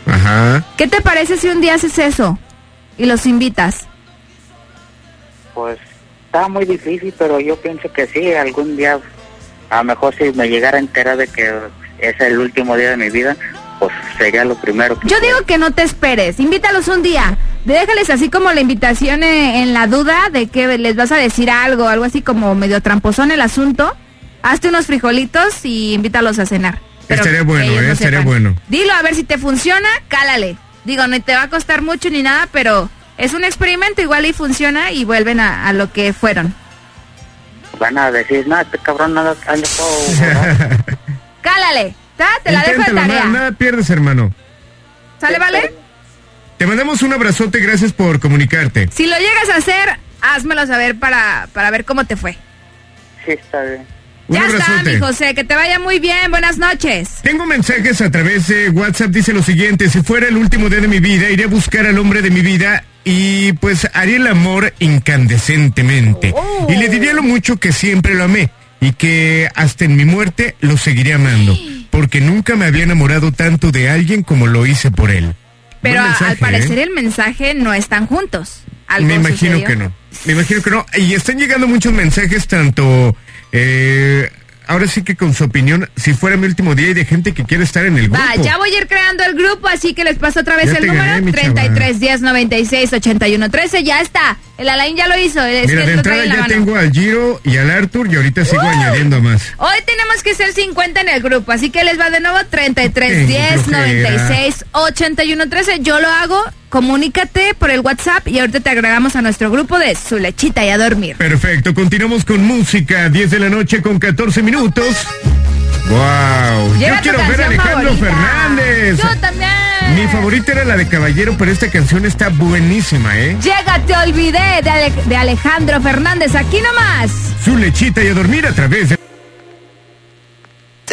Ajá. ¿Qué te parece si un día haces eso y los invitas? Pues está muy difícil, pero yo pienso que sí, algún día, a lo mejor si me llegara a enterar de que es el último día de mi vida, pues sería lo primero que... Yo digo que no te esperes, invítalos un día. Déjales así como la invitación eh, en la duda de que les vas a decir algo, algo así como medio tramposón el asunto. Hazte unos frijolitos y invítalos a cenar. Pero Estaría bueno, ¿eh? no Estaría bueno. Dilo a ver si te funciona, cálale. Digo, no te va a costar mucho ni nada, pero es un experimento igual y funciona y vuelven a, a lo que fueron. Van a decir, no, este cabrón nada anda todo... Cálale, Te la dejo de tarea. nada, nada pierdes, hermano. ¿Sale, vale? Te mandamos un abrazote, gracias por comunicarte. Si lo llegas a hacer, házmelo saber para, para ver cómo te fue. Sí, está bien. Un ya está, mi José, que te vaya muy bien. Buenas noches. Tengo mensajes a través de WhatsApp, dice lo siguiente, si fuera el último día de mi vida, iré a buscar al hombre de mi vida y pues haría el amor incandecentemente. Oh. Y le diría lo mucho que siempre lo amé y que hasta en mi muerte lo seguiré amando, porque nunca me había enamorado tanto de alguien como lo hice por él. Pero mensaje, al parecer ¿eh? el mensaje no están juntos. Algo Me imagino sucedió. que no. Me imagino que no. Y están llegando muchos mensajes, tanto. eh, ahora sí que con su opinión, si fuera mi último día y de gente que quiere estar en el grupo. Va, ya voy a ir creando el grupo, así que les paso otra vez Ya el número gané, mi chava. 33 10 96 81 13. Ya está. El Alain ya lo hizo. Es Mira, que de entrada ya mano. tengo al Giro y al Arthur y ahorita sigo ¡Uh! añadiendo más. Hoy tenemos que ser 50 en el grupo, así que les va de nuevo 33 Qué 10 flojera. 96 81 13. Yo lo hago, comunícate por el WhatsApp y ahorita te agregamos a nuestro grupo de su lechita y a dormir. Perfecto, continuamos con música, 10 de la noche con 14 minutos. ¡Wow! Llega Yo quiero ver a Alejandro favorita. Fernández. Yo también. Mi favorita era la de Caballero, pero esta canción está buenísima, ¿eh? Llega, te olvidé de, Ale- de Alejandro Fernández, aquí nomás. Su lechita y a dormir a través de...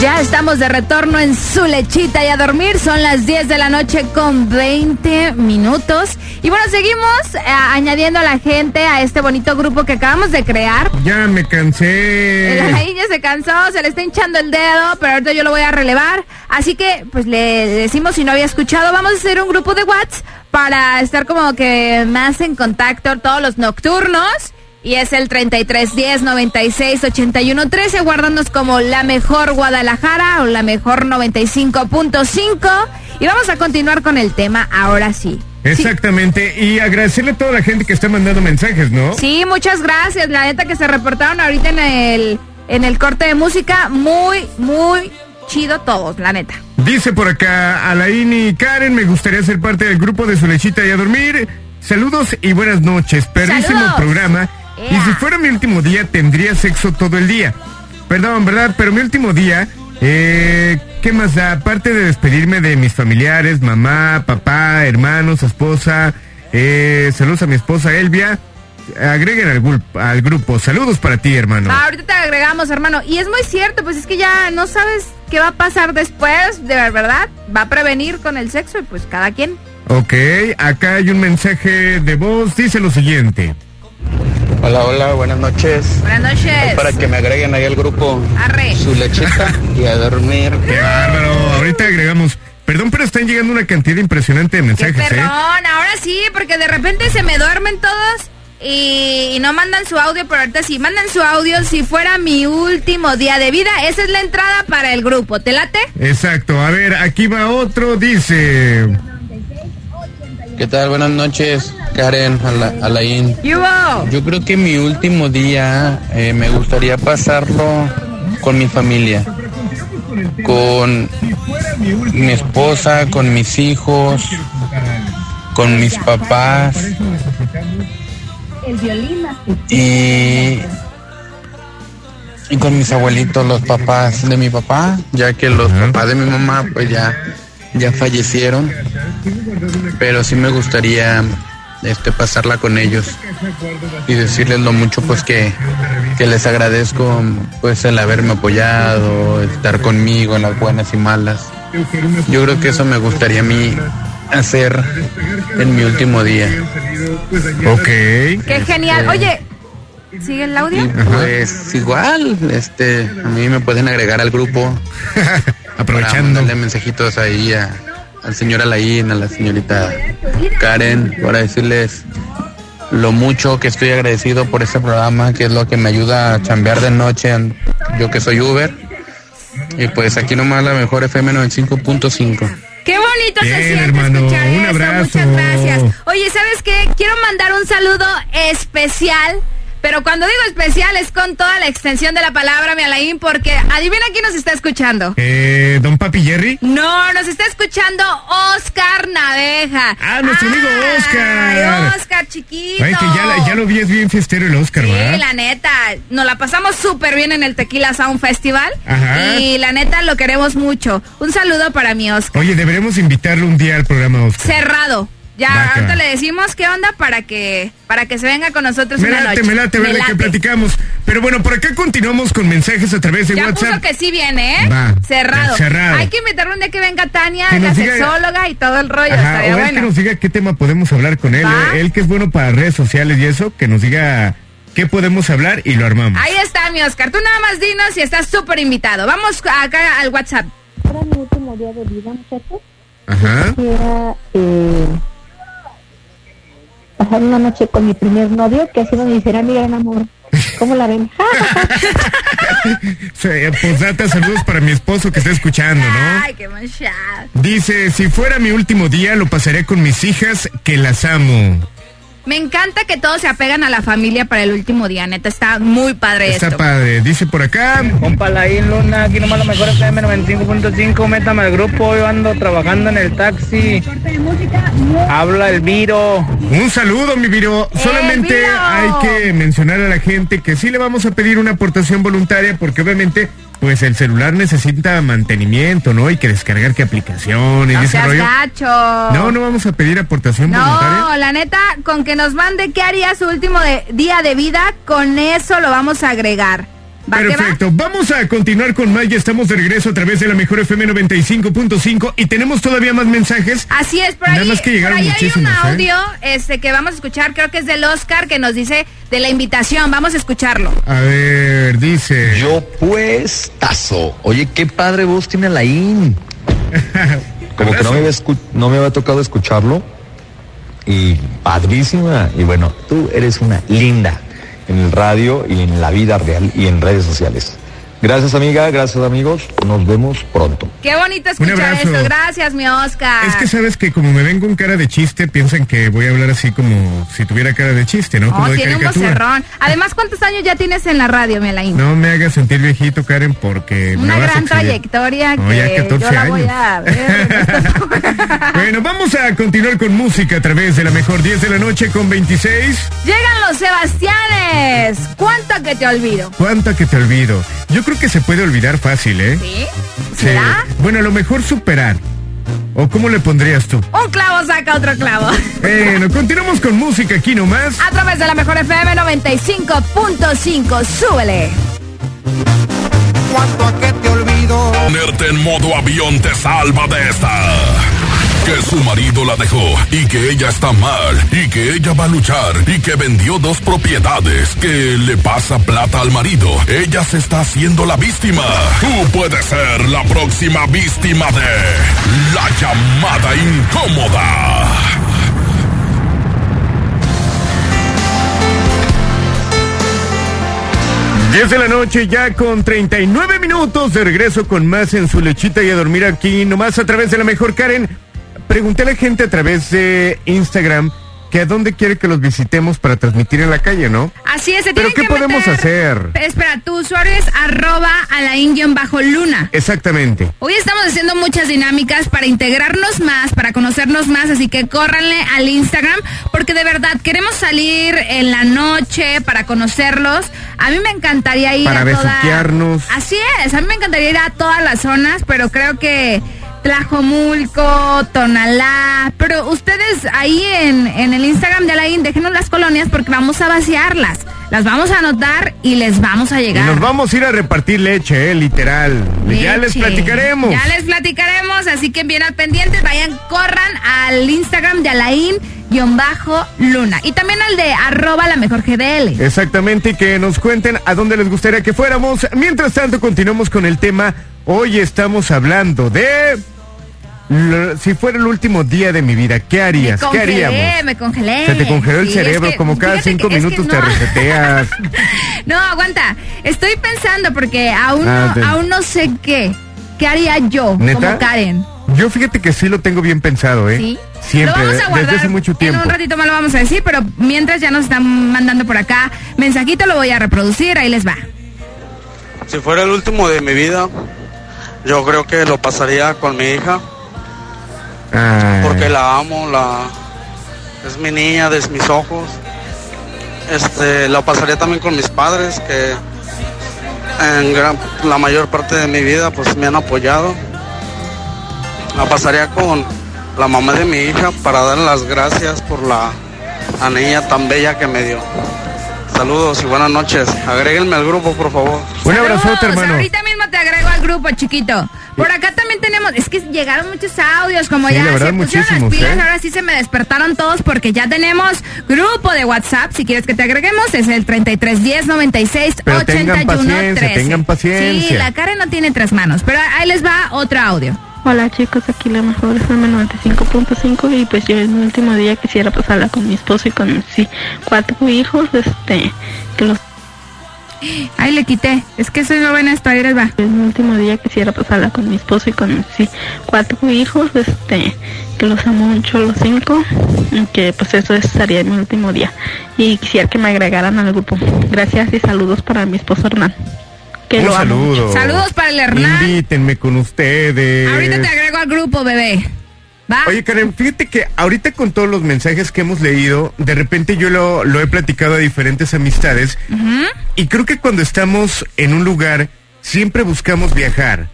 Ya estamos de retorno en su lechita y a dormir. Son las 10 de la noche con 20 minutos. Y bueno, seguimos eh, añadiendo a la gente a este bonito grupo que acabamos de crear. Ya me cansé. El Alain ya se cansó, se le está hinchando el dedo, pero ahorita yo lo voy a relevar. Así que, pues le decimos si no había escuchado, vamos a hacer un grupo de WhatsApp para estar como que más en contacto todos los nocturnos. Y es el 3310 96 81 13, guardándonos como la mejor Guadalajara o la mejor 95.5. Y vamos a continuar con el tema ahora sí. Exactamente, y agradecerle a toda la gente que está mandando mensajes, ¿no? Sí, muchas gracias. La neta que se reportaron ahorita en el, en el corte de música. Muy, muy chido todos, la neta. Dice por acá, Alain y Karen, me gustaría ser parte del grupo de su lechita y a dormir. Saludos y buenas noches. Perrísimo Saludos. programa. Y si fuera mi último día, tendría sexo todo el día. Perdón, ¿verdad? Pero mi último día Eh, ¿Qué más da? Aparte de despedirme de mis familiares, mamá, papá, hermanos, esposa, eh, saludos a mi esposa Elvia. Agreguen al grupo. Saludos para ti, hermano. Ah, ahorita te agregamos, hermano. Y es muy cierto, pues es que ya no sabes qué va a pasar después, de verdad. Va a prevenir con el sexo y pues cada quien. Ok, acá hay un mensaje de voz. Dice lo siguiente. Hola, hola, buenas noches. Buenas noches. Para que me agreguen ahí al grupo Arre. su lechita y a dormir. Qué bárbaro. Ahorita agregamos. Perdón, pero están llegando una cantidad impresionante de Qué mensajes, ¿eh? ahora sí, porque de repente se me duermen todos y, y no mandan su audio, pero ahorita sí, mandan su audio si fuera mi último día de vida. Esa es la entrada para el grupo. ¿Te late? Exacto. A ver, aquí va otro. Dice. ¿Qué tal? Buenas noches, Karen, Ala- Alain. ¡Yubo! Yo creo que mi último día eh, me gustaría pasarlo con mi familia, con mi esposa, con mis hijos, con mis papás y, y con mis abuelitos, los papás de mi papá, ya que los papás de mi mamá pues ya, ya fallecieron, pero sí me gustaría este pasarla con ellos y decirles lo mucho pues que, que les agradezco pues el haberme apoyado, estar conmigo en las buenas y malas. Yo creo que eso me gustaría a mí hacer en mi último día. Ok. ¡Qué genial! Oye, ¿sigue el audio? Pues igual, este, a mí me pueden agregar al grupo. Aprovechando. Para mensajitos ahí a- al señor Alain, a la señorita Karen, para decirles lo mucho que estoy agradecido por este programa, que es lo que me ayuda a chambear de noche, en- yo que soy Uber. Y pues aquí nomás la mejor FM 95.5. Qué bonito se Bien, siente hermano, escuchar un eso. abrazo. Muchas gracias. Oye, ¿sabes qué? Quiero mandar un saludo especial. Pero cuando digo especial es con toda la extensión de la palabra, mi Alain, porque adivina quién nos está escuchando. Eh, Don Papi Jerry. No, nos está escuchando Oscar Naveja. Ah, nuestro amigo Oscar. Ay, Oscar, chiquito. Ay, que ya, ya lo vi, es bien fiestero el Oscar, Sí, ¿verdad? la neta, nos la pasamos súper bien en el Tequila Sound Festival. Ajá. Y la neta lo queremos mucho. Un saludo para mi Oscar. Oye, deberemos invitarlo un día al programa Oscar. Cerrado. Ya, Va, que ahorita le decimos qué onda para que para que se venga con nosotros Me una late, noche. me late, Me late. platicamos. Pero bueno, por acá continuamos con mensajes a través de Ya WhatsApp. puso que sí viene, ¿eh? Va, cerrado. cerrado. Hay que invitarle un día que venga Tania, Que la diga- sexóloga y todo el rollo. Ajá, o él que nos diga qué tema podemos hablar con él. ¿eh? Él que es bueno para redes sociales y eso, que nos diga qué podemos hablar y lo armamos. Ahí está, mi Oscar. Tú nada más dinos y estás súper invitado. Vamos acá al WhatsApp. Era mi último día de vida, muchachos. Ajá. Quisiera eh, pasar una noche con mi primer novio, que ha sido mi será mi gran amor. ¿Cómo la ven? Sí, Posdata, saludos para mi esposo que está escuchando, ¿no? Ay, qué manchada. Dice, si fuera mi último día, lo pasaré con mis hijas, que las amo. Me encanta que todos se apegan a la familia para el último día, neta. Está muy padre Está esto. padre. Dice por acá. Compa Laín Luna, aquí nomás lo mejor FM 95.5, métame al grupo, yo ando trabajando en el taxi. Habla el Viro. Un saludo, mi Viro. Solamente Viro! hay que mencionar a la gente que sí le vamos a pedir una aportación voluntaria porque obviamente pues el celular necesita mantenimiento, ¿no? Hay que descargar qué aplicaciones y No ese rollo. gacho. No, no vamos a pedir aportación voluntaria. No, la neta, con que nos mande qué haría su último de- día de vida, con eso lo vamos a agregar. ¿Va que va? Perfecto, vamos a continuar con más, ya estamos de regreso a través de la mejor FM 95.5 y tenemos todavía más mensajes. Así es, por Nada ahí, más que llegaron por ahí hay un ¿eh? audio este, que vamos a escuchar, creo que es del Oscar, que nos dice de la invitación. Vamos a escucharlo. A ver, dice. Yo pues tazo. Oye, qué padre voz tiene Alain. Como que no me, había no me había tocado escucharlo. Y padrísima. Y bueno, tú eres una linda en el radio y en la vida real y en redes sociales. Gracias amiga, gracias amigos. Nos vemos pronto. Qué bonito escuchar abrazo. esto. Gracias, mi Oscar. Es que sabes que como me vengo con cara de chiste, piensan que voy a hablar así como si tuviera cara de chiste, ¿no? Como Oh, de tiene un vocerrón. Además, ¿cuántos años ya tienes en la radio, Melaín? No me hagas sentir viejito, Karen, porque Una me vas a gran trayectoria No, que ya 14 yo la voy a ver. Bueno, vamos a continuar con música a través de la mejor 10 de la noche con 26. Llegan los Sebastianes. ¿Cuánto que te olvido? ¿Cuánto que te olvido? Yo creo que se puede olvidar fácil, ¿eh? ¿Sí? Sí. ¿Será? Bueno, a lo mejor superar. ¿O cómo le pondrías tú? Un clavo saca otro clavo. Bueno, continuamos con música aquí nomás. A través de la mejor FM 95.5. Súbele. Cuanto a que te olvido. Ponerte en modo avión te salva de esta. Que su marido la dejó y que ella está mal y que ella va a luchar y que vendió dos propiedades, que le pasa plata al marido. Ella se está haciendo la víctima. Tú puedes ser la próxima víctima de la llamada incómoda. 10 de la noche ya con 39 minutos de regreso con más en su lechita y a dormir aquí nomás a través de la mejor Karen. Pregunté a la gente a través de Instagram que a dónde quiere que los visitemos para transmitir en la calle, ¿no? Así es, se ¿Pero qué que podemos meter- hacer? Espera, tu usuario es arroba bajo luna. Exactamente. Hoy estamos haciendo muchas dinámicas para integrarnos más, para conocernos más, así que córranle al Instagram, porque de verdad queremos salir en la noche para conocerlos. A mí me encantaría ir Para a toda- besuquearnos. Así es, a mí me encantaría ir a todas las zonas, pero creo que Tlajomulco, Tonalá, pero ustedes ahí en, en el Instagram de Alain, déjenos las colonias porque vamos a vaciarlas. Las vamos a anotar y les vamos a Y llegar. nos vamos a ir a repartir leche, eh, literal. Ya les platicaremos. Ya les platicaremos, así que bien al pendiente, vayan, corran al Instagram de Alain-Luna. Y también al de arroba la mejor GDL. Exactamente, y que nos cuenten a dónde les gustaría que fuéramos. Mientras tanto, continuamos con el tema. Hoy estamos hablando de... si fuera el último día de mi vida, ¿qué Me harías? ¿Qué congelé, haríamos? me congelé. Se te congeló el Sí, cerebro, es que, como cada cinco minutos te reseteas. No, aguanta. Estoy pensando porque aún, Ah, no, aún no sé qué. ¿Qué haría yo ¿Neta? como Karen? Yo fíjate que sí lo tengo bien pensado, ¿eh? ¿Sí? Siempre, lo vamos a guardar. desde hace mucho En tiempo. un ratito más lo vamos a decir, pero mientras ya nos están mandando por acá mensajito, lo voy a reproducir. Ahí les va. Si fuera el último de mi vida, yo creo que lo pasaría con mi hija, Ay. porque la amo, la es mi niña, de mis ojos. Este, lo pasaría también con mis padres, que en gran- la mayor parte de mi vida pues me han apoyado. La pasaría con la mamá de mi hija para darle las gracias por la, la niña tan bella que me dio. Saludos y buenas noches. Agréguenme al grupo, por favor. Un Saludos, hermano. Ahorita mismo te agrego al grupo, chiquito. Por acá también tenemos, es que llegaron muchos audios, como Sí, ya la verdad, se pusieron las muchísimos, pilas, ¿eh? ahora sí se me despertaron todos porque ya tenemos grupo de WhatsApp. Si quieres que te agreguemos, es el 3310 96 Pero tengan 81 paciencia, 13. tengan paciencia. Sí, la cara no tiene tres manos, pero ahí les va otro audio. Hola chicos, aquí la mejor FM 95.5 y pues yo en mi último día quisiera pasarla con mi esposo y con mis sí, cuatro hijos, este, que los... Ahí le quité, es que soy ahí les va. Mi último día quisiera pasarla con mi esposo y con mis sí, cuatro hijos, este, que los amo mucho los cinco, y que pues eso en mi último día. Y quisiera que me agregaran al grupo. Gracias y saludos para mi esposo Hernán. Que Un saludo. Saludos para el Hernán. Invítenme con ustedes. Ahorita te agrego al grupo, bebé. Va. Oye, Karen, fíjate que ahorita con todos los mensajes que hemos leído, de repente yo lo, lo he platicado a diferentes amistades y creo que cuando estamos en un lugar siempre buscamos viajar.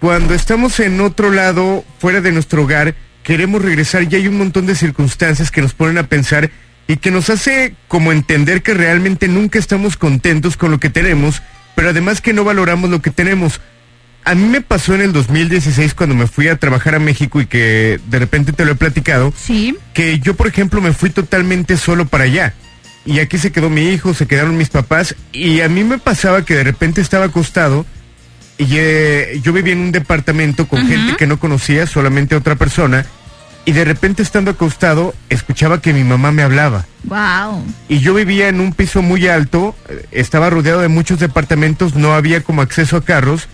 Cuando estamos en otro lado, fuera de nuestro hogar, queremos regresar y hay un montón de circunstancias que nos ponen a pensar y que nos hace como entender que realmente nunca estamos contentos con lo que tenemos, pero además que no valoramos lo que tenemos. A mí me pasó en el 2016 cuando me fui a trabajar a México y que de repente te lo he platicado. Sí. Que yo, por ejemplo, me fui totalmente solo para allá. Y aquí se quedó mi hijo, se quedaron mis papás. Y a mí me pasaba que de repente estaba acostado y eh, yo vivía en un departamento con gente que no conocía, solamente otra persona. Y de repente estando acostado, escuchaba que mi mamá me hablaba. Wow. Y yo vivía en un piso muy alto, eh, estaba rodeado de muchos departamentos, no había como acceso a carros.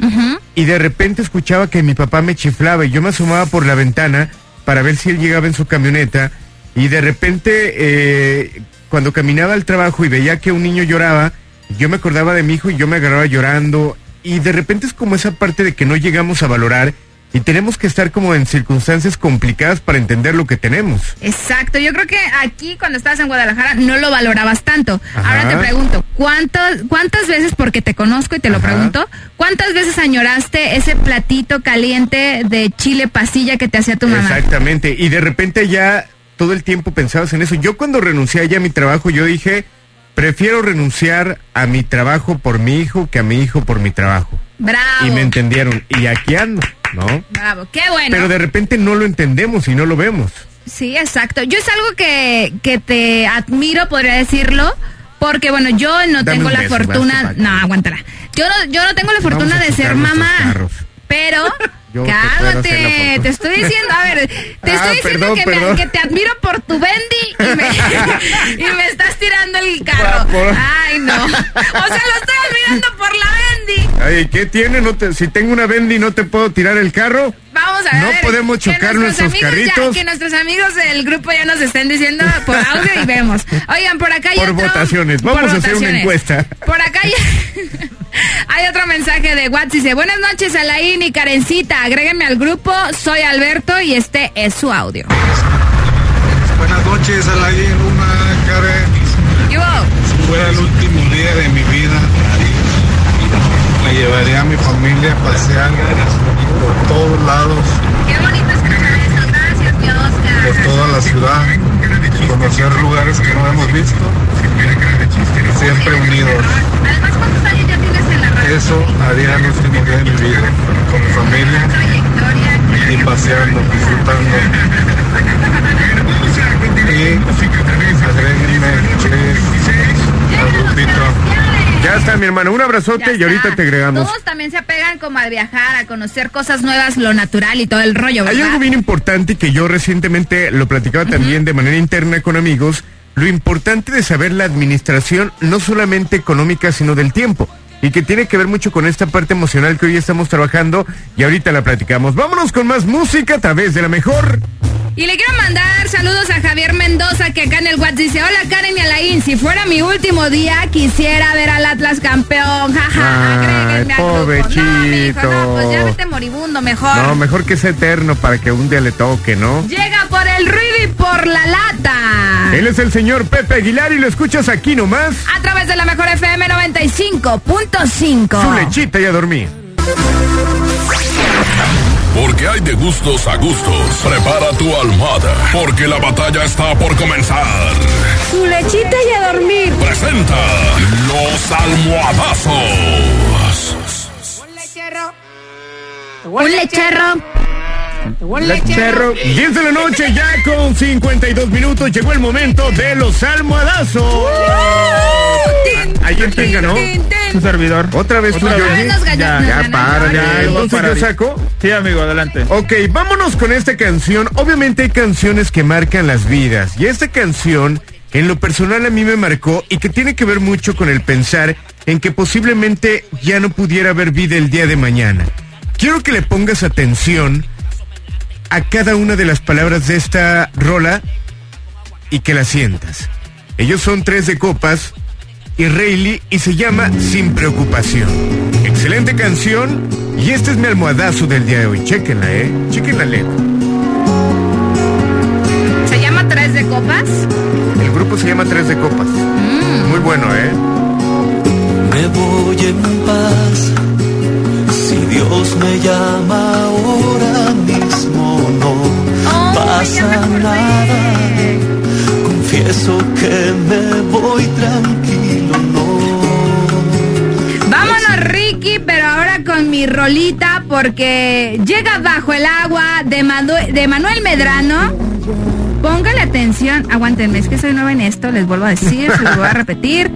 Y de repente escuchaba que mi papá me chiflaba y yo me asomaba por la ventana para ver si él llegaba en su camioneta. Y de repente, eh, cuando caminaba al trabajo y veía que un niño lloraba, yo me acordaba de mi hijo y yo me agarraba llorando. Y de repente es como esa parte de que no llegamos a valorar Y tenemos que estar como en circunstancias complicadas para entender lo que tenemos. Exacto, yo creo que aquí cuando estabas en Guadalajara no lo valorabas tanto. Ahora te pregunto, ¿cuántas, ¿cuántas veces, porque te conozco y te lo pregunto, cuántas veces añoraste ese platito caliente de chile pasilla que te hacía tu mamá? Exactamente. Y de repente ya todo el tiempo pensabas en eso. Yo cuando renuncié ya a mi trabajo, yo dije, prefiero renunciar a mi trabajo por mi hijo que a mi hijo por mi trabajo. Bravo. Y me entendieron. Y aquí ando, ¿no? Bravo, qué bueno. Pero de repente no lo entendemos y no lo vemos. Sí, exacto. Yo es algo que, que te admiro, podría decirlo, porque bueno, yo no Dame tengo la beso, fortuna, no, aguántala. Yo no, yo no tengo la fortuna Vamos a de ser mamá, pero Yo te estoy diciendo, a ver, te Ah, estoy diciendo perdón, que, me- que te admiro por tu bendy y me, y me estás tirando el carro. Ay, no. O sea, lo estoy admirando por la bendy. Ay, ¿qué tiene? No te- si tengo una Bendy no te puedo tirar el carro. Vamos a ver. No podemos que chocar nuestros nuestros amigos ya- carritos. que nuestros amigos del grupo ya nos estén diciendo por audio y vemos. Oigan, por acá hay Por otro- votaciones. por Vamos a hacer una encuesta. Por acá hay, hay otro mensaje de WhatsApp. Dice, buenas noches, Alain y Karencita. Agréguenme al grupo. Soy Alberto y este es su audio. Buenas noches, Alain, Luna, Karen. Si fuera el último día de mi vida, me llevaría a mi familia a pasear por todos lados, Qué eso. Gracias, Oscar. por toda la ciudad, conocer lugares que no hemos visto, siempre unidos. Eso haría el último día de mi vida, con mi familia y paseando, disfrutando. Y agréguenme al grupito. Ya está, mi hermano. Un abrazote y ahorita te agregamos. Todos también se apegan como a viajar, a conocer cosas nuevas, lo natural y todo el rollo, ¿verdad? Hay algo bien importante que yo recientemente lo platicaba también de manera interna con amigos, lo importante de saber la administración no solamente económica, sino del tiempo. Y que tiene que ver mucho con esta parte emocional que hoy estamos trabajando y ahorita la platicamos. Vámonos con más música a través de la mejor. Y le quiero mandar saludos a Javier Mendoza que acá en el WhatsApp dice, hola Karen y Alain, si fuera mi último día quisiera ver al Atlas campeón, jaja, grupo". No, mijo, pobrecito. no, pues ya vete moribundo mejor. No, mejor que sea eterno para que un día le toque, ¿no? Llega por el ruido y por la lata. Él es el señor Pepe Aguilar y lo escuchas aquí nomás. A través de la mejor FM 95.5. Su lechita y a dormir. Porque hay de gustos a gustos. Prepara tu almohada, porque la batalla está por comenzar. Su lechita y a dormir. Presenta los almohadazos. Un lechero. Lechero. 10 de la noche ya con 52 minutos. Llegó el momento de los almohadazos. Ayer quién ganó. Su servidor. Otra vez tú, Otra Yogi. vez nos Ya, ya, para, ya. Entonces yo saco. Sí, amigo, adelante. Ok, vámonos con esta canción. Obviamente hay canciones que marcan las vidas. Y esta canción, en lo personal, a mí me marcó y que tiene que ver mucho con el pensar en que posiblemente ya no pudiera haber vida el día de mañana. Quiero que le pongas atención a cada una de las palabras de esta rola y que la sientas. Ellos son tres de copas y Rayleigh y se llama Sin Preocupación. Excelente canción y este es mi almohadazo del día de hoy. Chéquenla, eh. Chequen la letra. Se llama Tres de Copas. El grupo se llama Tres de Copas. Muy bueno, eh. Me voy en paz. Si Dios me llama ahora mismo, no pasa nada. Confieso que me voy tranquilo, no. Vámonos, Ricky, pero ahora con mi rolita, porque llega bajo el agua de, Madu- de Manuel Medrano. Póngale atención, aguántenme, es que soy nueva en esto, les vuelvo a decir, se los voy a repetir.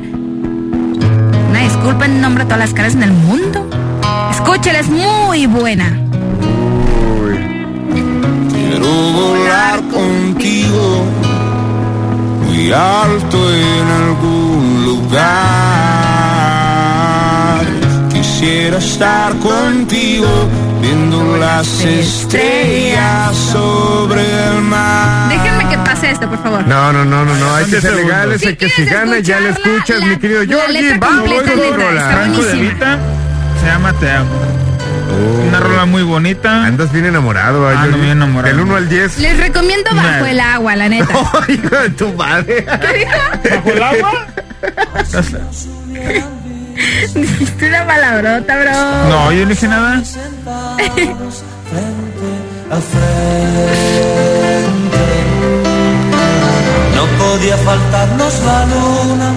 Una disculpa en nombre de todas las caras en el mundo. Escúchela, es muy buena. Quiero volar contigo muy alto en algún lugar. Quisiera estar contigo viendo las estrellas sobre el mar. Déjenme que pase esto, por favor. No, no, no, no, no. Hay que ser legales, Si hay que si gana ya la escuchas, la- mi querido letra Vamos Franco de. Vita se llama Te amo. Una rola muy bonita. Andas bien enamorado, ¿eh, Ando bien enamorado. Del 1 al 10. Les recomiendo Bajo el Agua, la neta. Hijo de tu madre. ¿Qué dijo? ¿Bajo el agua? Dijiste una palabrota, bro. No, yo no dije nada. No podía faltarnos la luna.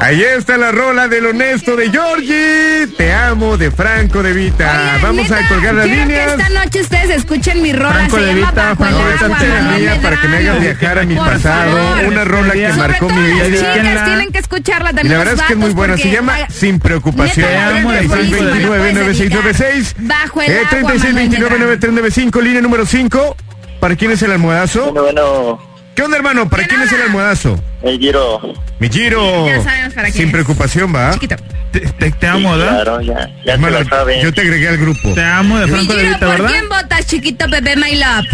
Ahí está la rola del honesto de Georgie. Te amo de Franco de Vita. Vamos neta, a colgar las quiero líneas. que esta noche ustedes escuchen mi rola. Franco se de llama Vita, Bajo Franco el de Agua, Vita, Manuel mía, para que me hagas Medrano. viajar a mi Por pasado. favor. Una rola que Sobre marcó mi las vida. chicas tienen que escucharla Y también la verdad es que es muy buena. Se llama Sin Preocupación. Neta, la rola es buenísima, la 3629 puedes 9696 Bajo el Eh, agua, 36 Manuel 29 Medrano. 9395, línea número 5. ¿Para quién es el almohadazo? Bueno, bueno. ¿Qué onda, hermano? ¿Para quién es el almohadazo? El giro. Mi giro. Ya sabemos para quién Sin es. preocupación, va. Chiquito. Te, te, te amo, Sí, ¿verdad? Claro, ya, ya Hermano, se lo saben. yo te agregué al grupo. Te amo de Mi Franco de Giro, Vita, ¿por ¿verdad? quién votas, chiquito bebé My Love?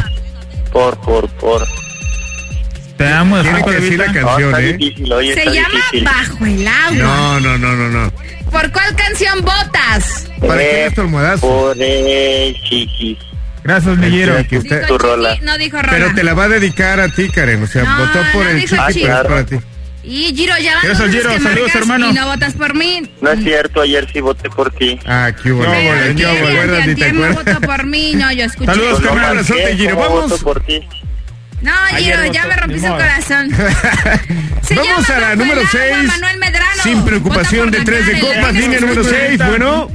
Por, por, por. Te amo de Tiene Franco que de decir la Vita. No, canción, está ¿eh? difícil, oye, Se está llama difícil. Bajo el Agua. No, no, no, no, no. ¿Por cuál canción votas? ¿Para Eh, quién es tu almohadazo? Por el chiquis. Gracias, mi Giro. Aquí está. Dijo tu rola. Chiqui, no dijo rola. Pero te la va a dedicar a ti, Karen. O sea, No, votó por no el chico, es Claro. para ti. Y Giro, ya van Gracias, Giro. que Saludos, hermano. Y no votas por mí. No es cierto, ayer sí voté por ti. Ah, qué bueno. No, qué bueno. bueno, ¿te acuerdas? votó por mí, no, yo escuché. Saludos, Pues abrazote, Giro. ¿cómo Vamos. voto por ti. No, Ayer Giro, ya me rompiste ni el corazón. Se Vamos llama a la número el Agua, 6. Manuel Medrano. Sin preocupación de tres de copas. Línea que número escucha. 6. Bueno.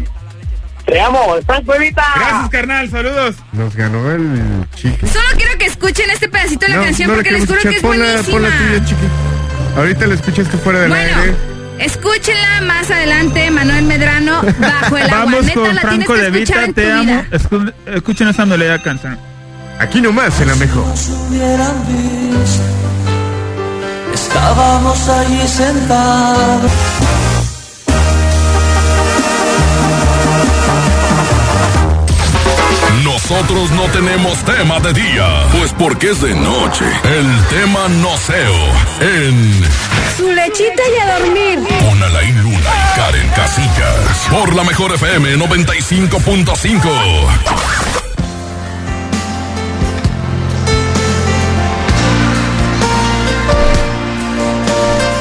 Te amo, Franco Evita. Gracias, carnal. Saludos. Nos ganó el chico. Solo quiero que escuchen este pedacito de la canción porque les juro que es. Ponla, ponla tuya, buenísima. chiqui. Ahorita la escuchaste fuera del Bueno, aire. escúchenla más adelante, Manuel Medrano, Bajo el Agua. Vamos Neta, con la Franco de que Vita. Te amo. Escu- Escuchen esa melodía canción. Aquí nomás, en la mejor. nos hubieran visto. Estábamos allí sentados. Nosotros no tenemos tema de día, pues porque es de noche. El tema noceo en Su lechita y a dormir. Con Alain Luna y Karen Casillas. Por la mejor FM 95.5.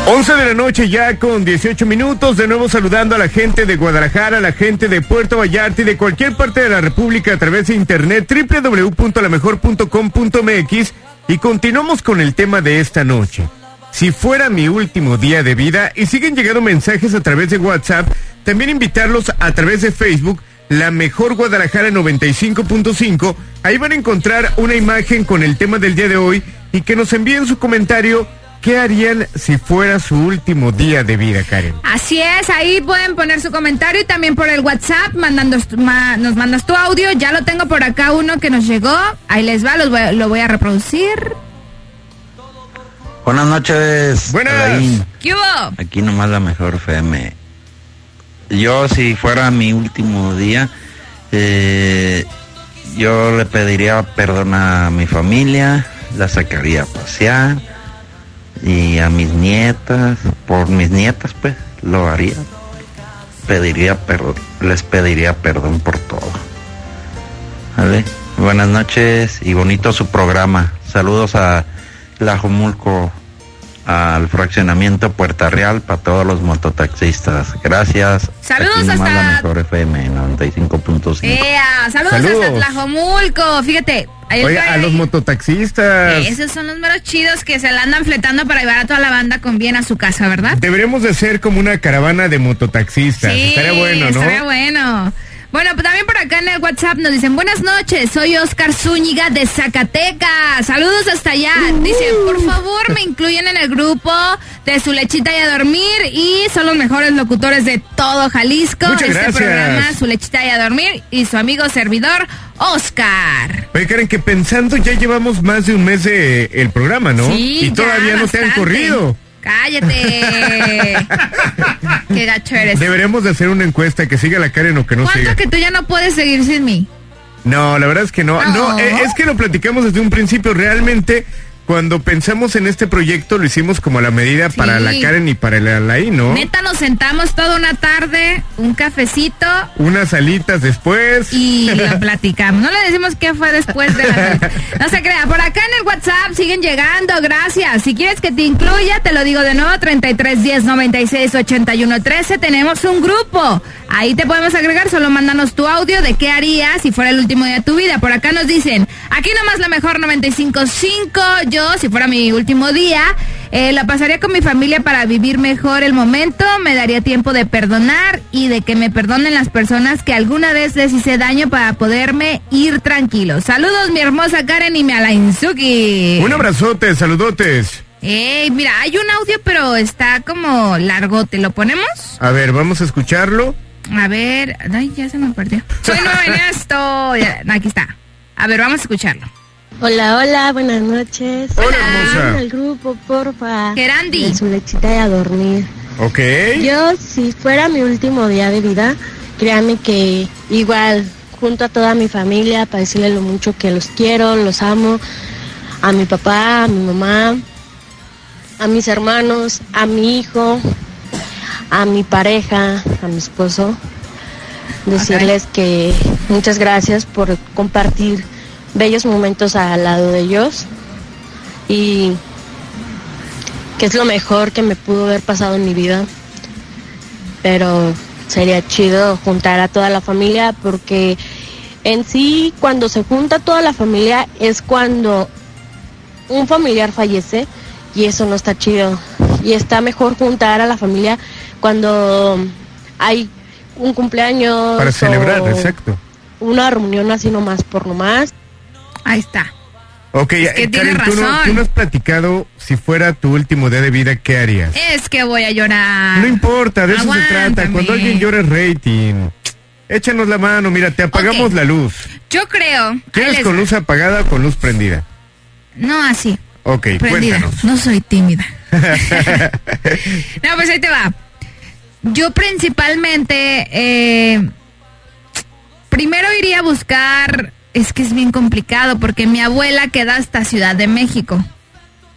11 de la noche ya con 18 minutos, de nuevo saludando a la gente de Guadalajara, a la gente de Puerto Vallarta y de cualquier parte de la República a través de internet www.lamejor.com.mx y continuamos con el tema de esta noche. Si fuera mi último día de vida y siguen llegando mensajes a través de WhatsApp, también invitarlos a través de Facebook, La Mejor Guadalajara 95.5. Ahí van a encontrar una imagen con el tema del día de hoy y que nos envíen su comentario ¿Qué harían si fuera su último día de vida, Karen? Así es, ahí pueden poner su comentario y también por el WhatsApp mandando, ma- nos mandas tu audio. Ya lo tengo por acá uno que nos llegó. Ahí les va, los voy- lo voy a reproducir. Buenas noches. Buenas. Alain. ¿Qué hubo? Aquí nomás la mejor FM. Yo si fuera mi último día, eh, yo le pediría perdón a mi familia, la sacaría a pasear y a mis nietas, por mis nietas pues, lo haría. Pediría perdón, les pediría perdón por todo. ¿Vale? Buenas noches y bonito su programa. Saludos a La Jomulco, al fraccionamiento Puerta Real para todos los mototaxistas. Gracias. Saludos hasta- la mejor FM 95.5. Ea, saludos, Saludos. hasta Tlajomulco. Fíjate, ahí Oiga, a los mototaxistas. Esos son los meros chidos que se la andan fletando para llevar a toda la banda con bien a su casa, ¿verdad? Deberíamos de ser como una caravana de mototaxistas. Estaría bueno, ¿no? Estaría bueno. Bueno, pues también por acá en el WhatsApp nos dicen, buenas noches, soy Oscar Zúñiga de Zacatecas. Saludos hasta allá. Dice, por favor me incluyen en el grupo de su lechita y a dormir y son los mejores locutores de todo Jalisco. Muchas este gracias. programa, su lechita y a dormir y su amigo servidor, Oscar. Oye, Karen, que pensando ya llevamos más de un mes de el programa, ¿no? Sí, y ya, todavía no te han corrido. Cállate. Qué gacho eres. Deberíamos de hacer una encuesta que siga la Karen o que no ¿Cuánto siga. que tú ya no puedes seguir sin mí? No, la verdad es que no. No. No, eh, es que lo platicamos desde un principio. Realmente cuando pensamos en este proyecto lo hicimos como a la medida para la Karen y para el Alain, ¿no? Neta, nos sentamos toda una tarde, un cafecito Unas alitas después. y lo platicamos. No le decimos qué fue después de la... No se crea, por acá en el WhatsApp siguen llegando, gracias. Si quieres que te incluya, te lo digo de nuevo, 33 10 96 81 13. Tenemos un grupo. Ahí te podemos agregar, solo mándanos tu audio de qué harías si fuera el último día de tu vida. Por acá nos dicen, aquí nomás la mejor 95.5. Yo, si fuera mi último día, eh, la pasaría con mi familia para vivir mejor el momento. Me daría tiempo de perdonar y de que me perdonen las personas que alguna vez les hice daño para poderme ir tranquilo. Saludos, mi hermosa Karen y mi Alainzuki. Un abrazote, saludotes. Ey, mira, hay un audio, pero está como largote. ¿Lo ponemos? A ver, vamos a escucharlo. A ver, ay, ya se me perdió. Soy nueva en esto. Aquí está. A ver, vamos a escucharlo. Hola, hola, buenas noches. Hola, hermosa. al grupo, porfa. Gerandi. Su lechita y a dormir. Ok. Yo, si fuera mi último día de vida, créanme que igual, junto a toda mi familia, para decirle lo mucho que los quiero, los amo, a mi papá, a mi mamá, a mis hermanos, a mi hijo, a mi pareja, a mi esposo, decirles que muchas gracias por compartir bellos momentos al lado de ellos y que es lo mejor que me pudo haber pasado en mi vida. Pero sería chido juntar a toda la familia porque en sí cuando se junta toda la familia es cuando un familiar fallece y eso no está chido. Y está mejor juntar a la familia cuando hay un cumpleaños. Para celebrar, o exacto. Una reunión así nomás por nomás. Ahí está. Ok, que eh, tiene tú no, tú no has platicado si fuera tu último día de vida, ¿qué harías? Es que voy a llorar. No importa, de eso se trata. Cuando alguien llora es rating. Échanos la mano, mira, te apagamos la luz. Yo creo. ¿Quieres con luz apagada o con luz prendida? No así. Ok, Prendida. cuéntanos. No soy tímida. No, pues ahí te va. Yo principalmente, eh, primero iría a buscar, es que es bien complicado, porque mi abuela queda hasta Ciudad de México,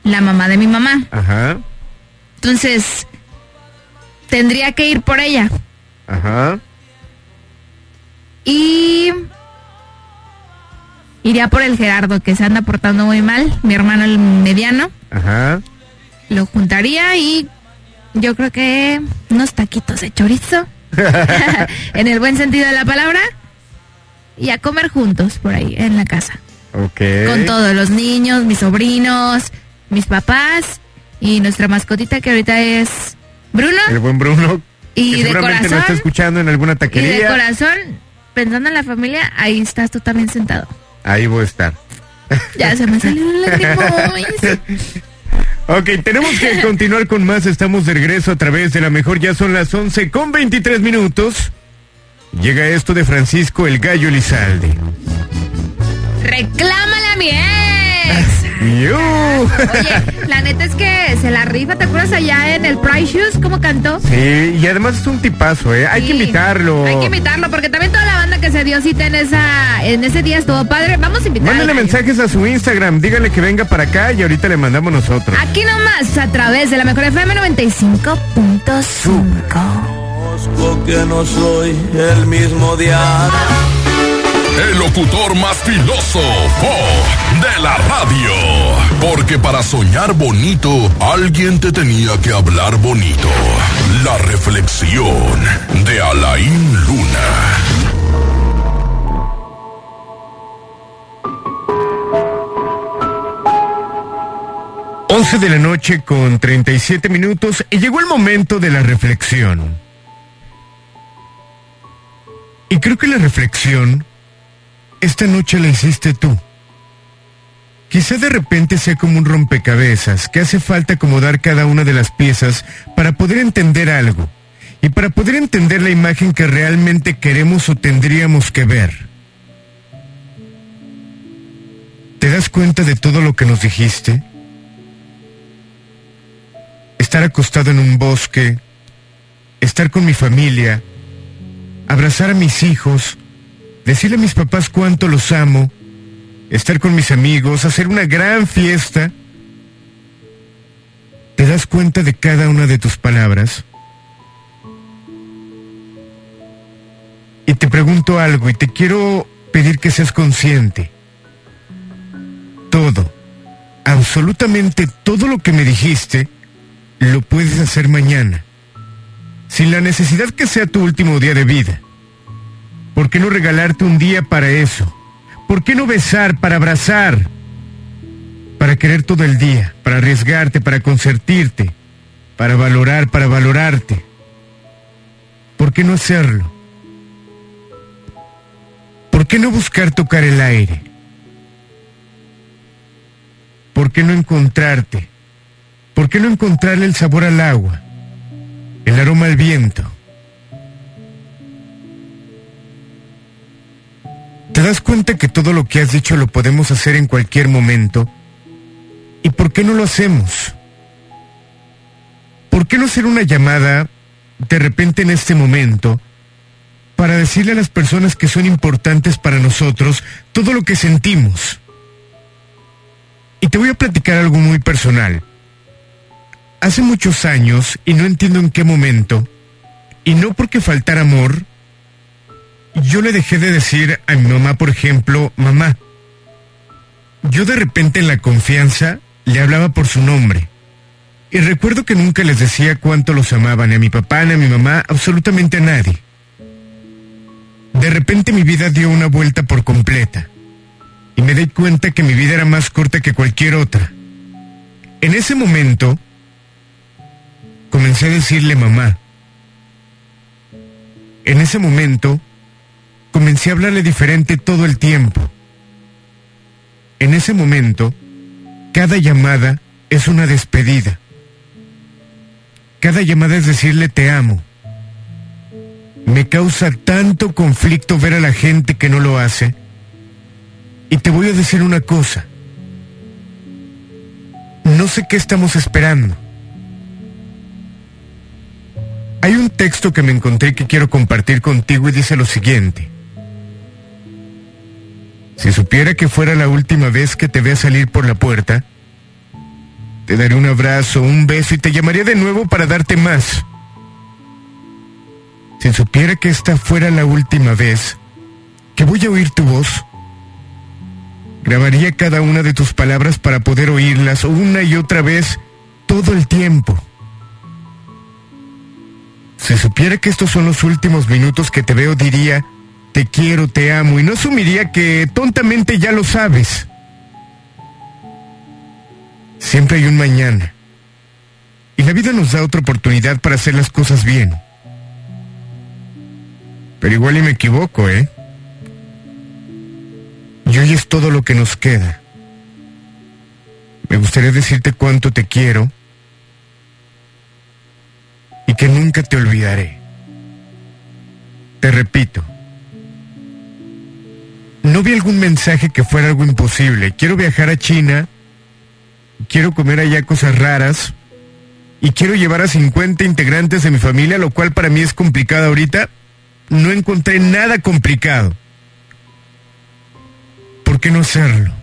la mamá de mi mamá. Ajá, Entonces, tendría que ir por ella. ajá. Y iría por el Gerardo, que se anda portando muy mal, mi hermano el mediano. Ajá. Lo juntaría y yo creo que unos taquitos de chorizo, en el buen sentido de la palabra, y a comer juntos por ahí en la casa. Ok. Con todos los niños, mis sobrinos, mis papás y nuestra mascotita que ahorita es Bruno. El buen Bruno. Y que de seguramente corazón- está escuchando en alguna Y de taquería. corazón, pensando en la familia, ahí estás tú también sentado. Ahí voy a estar. Ya se me salió el lágrima. Ok, tenemos que continuar con más. Estamos de regreso a través de la mejor. Ya son las 11 con 23 minutos. Llega esto de Francisco el Gallo Lizalde. Reclámale a mi ex. Oye, la neta es que se la rifa, ¿te acuerdas allá en el Price Shoes cómo cantó? Sí, y además es un tipazo, ¿eh? Hay que invitarlo. Hay que invitarlo porque también toda la banda que se dio cita en esa en ese día estuvo padre. Vamos a invitar. Mándale mensajes a su Instagram, dígale que venga para acá y ahorita le mandamos nosotros. Aquí nomás a través de la mejor FM 95.5. Porque no soy el mismo día. El locutor más filósofo de la radio. Porque para soñar bonito, alguien te tenía que hablar bonito. La reflexión de Alain Luna. 11 de la noche con 37 minutos y llegó el momento de la reflexión. Y creo que la reflexión esta noche la hiciste tú. Quizá de repente sea como un rompecabezas que hace falta acomodar cada una de las piezas para poder entender algo y para poder entender la imagen que realmente queremos o tendríamos que ver. ¿Te das cuenta de todo lo que nos dijiste? Estar acostado en un bosque, estar con mi familia, abrazar a mis hijos, decirle a mis papás cuánto los amo, estar con mis amigos, hacer una gran fiesta, das cuenta de cada una de tus palabras? Y te pregunto algo y te quiero pedir que seas consciente. Todo, absolutamente todo lo que me dijiste, lo puedes hacer mañana, sin la necesidad que sea tu último día de vida. ¿Por qué no regalarte un día para eso? ¿Por qué no besar para abrazar? Para querer todo el día, para arriesgarte, para consentirte, para valorar, para valorarte. ¿Por qué no hacerlo? ¿Por qué no buscar tocar el aire? ¿Por qué no encontrarte? ¿Por qué no encontrarle el sabor al agua? El aroma al viento. ¿Te das cuenta que todo lo que has dicho lo podemos hacer en cualquier momento? ¿Y por qué no lo hacemos? ¿Por qué no hacer una llamada de repente en este momento para decirle a las personas que son importantes para nosotros todo lo que sentimos? Y te voy a platicar algo muy personal. Hace muchos años, y no entiendo en qué momento, y no porque faltara amor, yo le dejé de decir a mi mamá, por ejemplo, mamá. Yo de repente en la confianza le hablaba por su nombre. Y recuerdo que nunca les decía cuánto los amaba, ni a mi papá, ni a mi mamá, absolutamente a nadie. De repente mi vida dio una vuelta por completa. Y me di cuenta que mi vida era más corta que cualquier otra. En ese momento, comencé a decirle mamá. En ese momento, comencé a hablarle diferente todo el tiempo. En ese momento, cada llamada es una despedida. Cada llamada es decirle te amo. Me causa tanto conflicto ver a la gente que no lo hace. Y te voy a decir una cosa. No sé qué estamos esperando. Hay un texto que me encontré que quiero compartir contigo y dice lo siguiente. Si supiera que fuera la última vez que te vea salir por la puerta, te daré un abrazo, un beso y te llamaría de nuevo para darte más. Si supiera que esta fuera la última vez que voy a oír tu voz, grabaría cada una de tus palabras para poder oírlas una y otra vez todo el tiempo. Si supiera que estos son los últimos minutos que te veo, diría, te quiero, te amo, y no asumiría que tontamente ya lo sabes. Siempre hay un mañana. Y la vida nos da otra oportunidad para hacer las cosas bien. Pero igual y me equivoco, ¿eh? Y hoy es todo lo que nos queda. Me gustaría decirte cuánto te quiero y que nunca te olvidaré. Te repito, no vi algún mensaje que fuera algo imposible. Quiero viajar a China, quiero comer allá cosas raras y quiero llevar a 50 integrantes de mi familia, lo cual para mí es complicado ahorita. No encontré nada complicado. ¿Por qué no hacerlo?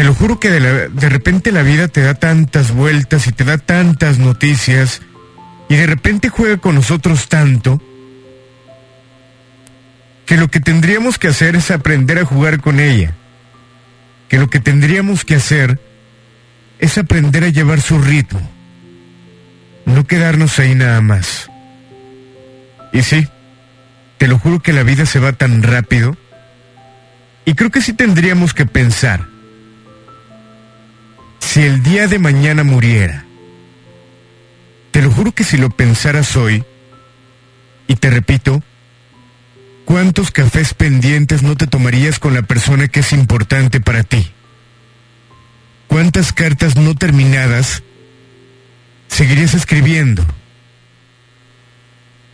Te lo juro que de, repente la vida te da tantas vueltas y te da tantas noticias y de repente juega con nosotros tanto que lo que tendríamos que hacer es aprender a jugar con ella. Que lo que tendríamos que hacer es aprender a llevar su ritmo. No quedarnos ahí nada más. Y sí, te lo juro que la vida se va tan rápido. Y creo que sí tendríamos que pensar. Si el día de mañana muriera, te lo juro que si lo pensaras hoy, y te repito, ¿cuántos cafés pendientes no te tomarías con la persona que es importante para ti? ¿Cuántas cartas no terminadas seguirías escribiendo?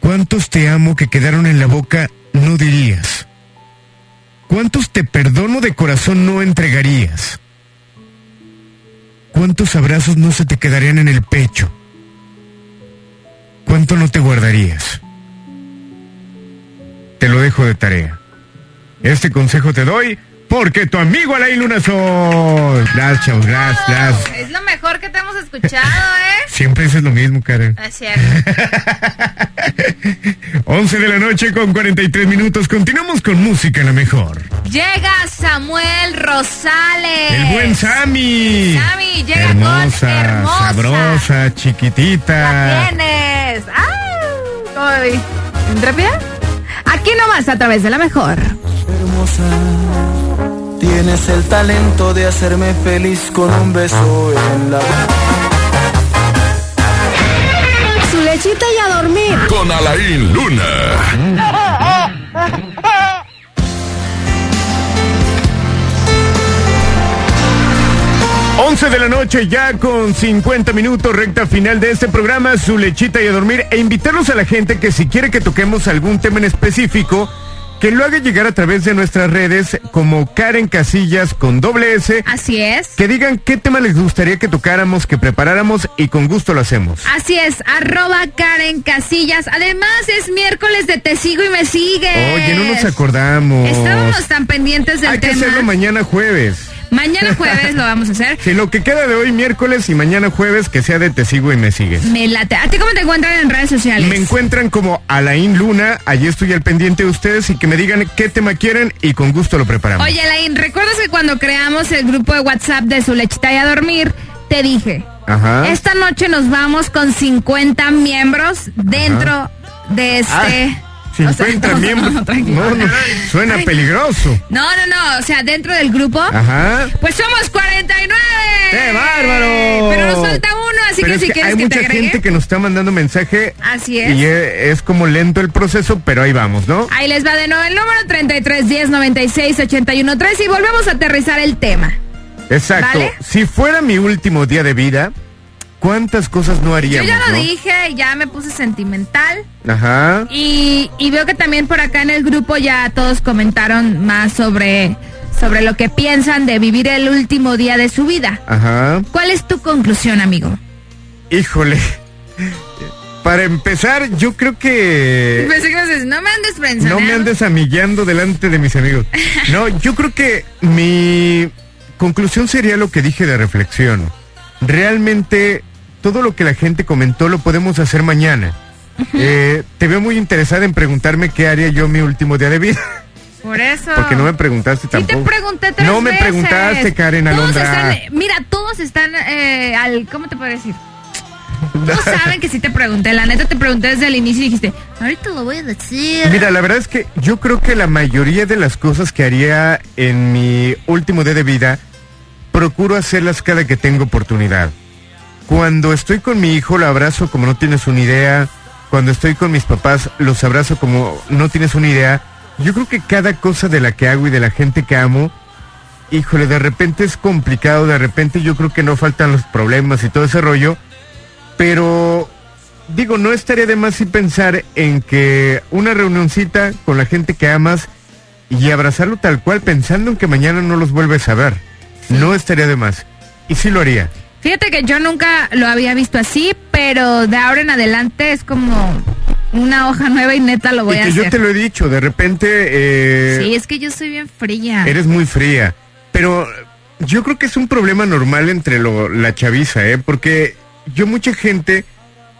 ¿Cuántos te amo que quedaron en la boca no dirías? ¿Cuántos te perdono de corazón no entregarías? ¿Cuántos abrazos no se te quedarían en el pecho? ¿Cuánto no te guardarías? Te lo dejo de tarea. Este consejo te doy Porque tu amigo Alain Luna soy. Gracias, chavos, gracias, gracias. Es lo mejor que te hemos escuchado, ¿eh? Siempre dices lo mismo, Karen. Es cierto. 11 de la noche con 43 minutos. Continuamos con música la mejor. Llega Samuel Rosales. El buen Sammy. Sammy llega hermosa, con hermosa. sabrosa, chiquitita. Tienes. ¡Ah! ¿Cómo vi? ¿Intrépida? Aquí nomás a través de la mejor. hermosa. Tienes el talento de hacerme feliz con un beso en la Su lechita y a dormir. Con Alain Luna. 11 de la noche ya con 50 minutos, recta final de este programa, su lechita y a dormir, e invitarlos a la gente que si quiere que toquemos algún tema en específico, que lo haga llegar a través de nuestras redes como Karen Casillas con doble S. Así es. Que digan qué tema les gustaría que tocáramos, que preparáramos y con gusto lo hacemos. Así es, arroba Karen Casillas. Además es miércoles de Te Sigo y Me Sigue. Oye, no nos acordamos. Estábamos tan pendientes del Hay que tema. hacerlo mañana jueves. Mañana jueves lo vamos a hacer. Si lo que queda de hoy miércoles y mañana jueves que sea de Te sigo y me sigues. Me late. ¿A ti cómo te encuentran en redes sociales? Me encuentran como Alain Luna, allí estoy al pendiente de ustedes y que me digan qué tema quieren y con gusto lo preparamos. Oye, Lain, ¿recuerdas que cuando creamos el grupo de WhatsApp de su lechita y a dormir, te dije, Ajá. esta noche nos vamos con 50 miembros dentro de este... o sea, 50 no, miembros. no, tranquilo. No, no, suena Ay. peligroso. No, no, no, o sea, dentro del grupo, Ajá. pues somos 49. ¡Qué bárbaro! Pero nos falta uno, así Pero que es si que quieres hay que te mucha agregue. gente que nos está mandando mensaje Así es. y es como lento el proceso, pero ahí vamos, ¿no? Ahí les va de nuevo el número 3310 96 81 3 y volvemos a aterrizar el tema. Exacto. ¿Vale? Si fuera mi último día de vida, ¿cuántas cosas no Yo haríamos? ya lo no? dije, ya me puse sentimental. Ajá. Y, y veo que también por acá en el grupo ya todos comentaron más sobre, sobre lo que piensan de vivir el último día de su vida. Ajá. ¿Cuál es tu conclusión, amigo? Híjole. Para empezar, yo creo que Pensé no me andes pensando. no me andes amillando delante de mis amigos. No, yo creo que mi conclusión sería lo que dije de reflexión. Realmente todo lo que la gente comentó lo podemos hacer mañana. Eh, te veo muy interesada en preguntarme qué haría yo mi último día de vida. Por eso. Porque no me preguntaste Sí te tampoco. pregunté tres No me veces. preguntaste, Karen Todos Alondra. están- mira, todos están eh, al... ¿Cómo te puedo decir? Todos saben que sí te pregunté. La neta te pregunté desde el inicio y dijiste, ahorita lo voy a decir. Mira, la verdad es que yo creo que la mayoría de las cosas que haría en mi último día de vida, procuro hacerlas cada que tengo oportunidad. Cuando estoy con mi hijo, lo abrazo como no tienes una idea. Cuando estoy con mis papás, los abrazo como no tienes una idea. Yo creo que cada cosa de la que hago y de la gente que amo, híjole, de repente es complicado, de repente yo creo que no faltan los problemas y todo ese rollo. Pero digo, no estaría de más si pensar en que una reunioncita con la gente que amas y abrazarlo tal cual pensando en que mañana no los vuelves a ver. No estaría de más. Y sí lo haría. Fíjate que yo nunca lo había visto así, pero de ahora en adelante es como una hoja nueva y neta lo voy y a que hacer. yo te lo he dicho, de repente eh, Sí, es que yo soy bien fría. eres muy fría. Pero yo creo que es un problema normal entre lo- la chaviza, ¿eh? Porque yo mucha gente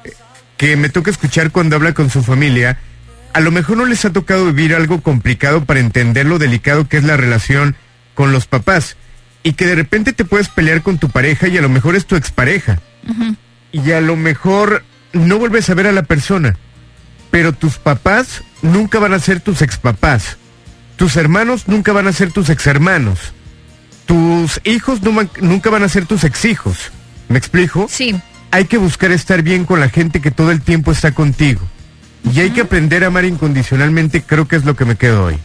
eh, que me toca escuchar cuando habla con su familia, a lo mejor no les ha tocado vivir algo complicado para entender lo delicado que es la relación con los papás. Y que de repente te puedes pelear con tu pareja y a lo mejor es tu expareja. Y a lo mejor no vuelves a ver a la persona. Pero tus papás nunca van a ser tus expapás. Tus hermanos nunca van a ser tus exhermanos. Tus hijos nunca van a ser tus exhijos. ¿Me explico? Sí. Hay que buscar estar bien con la gente que todo el tiempo está contigo. Y hay que aprender a amar incondicionalmente, creo que es lo que me quedo hoy.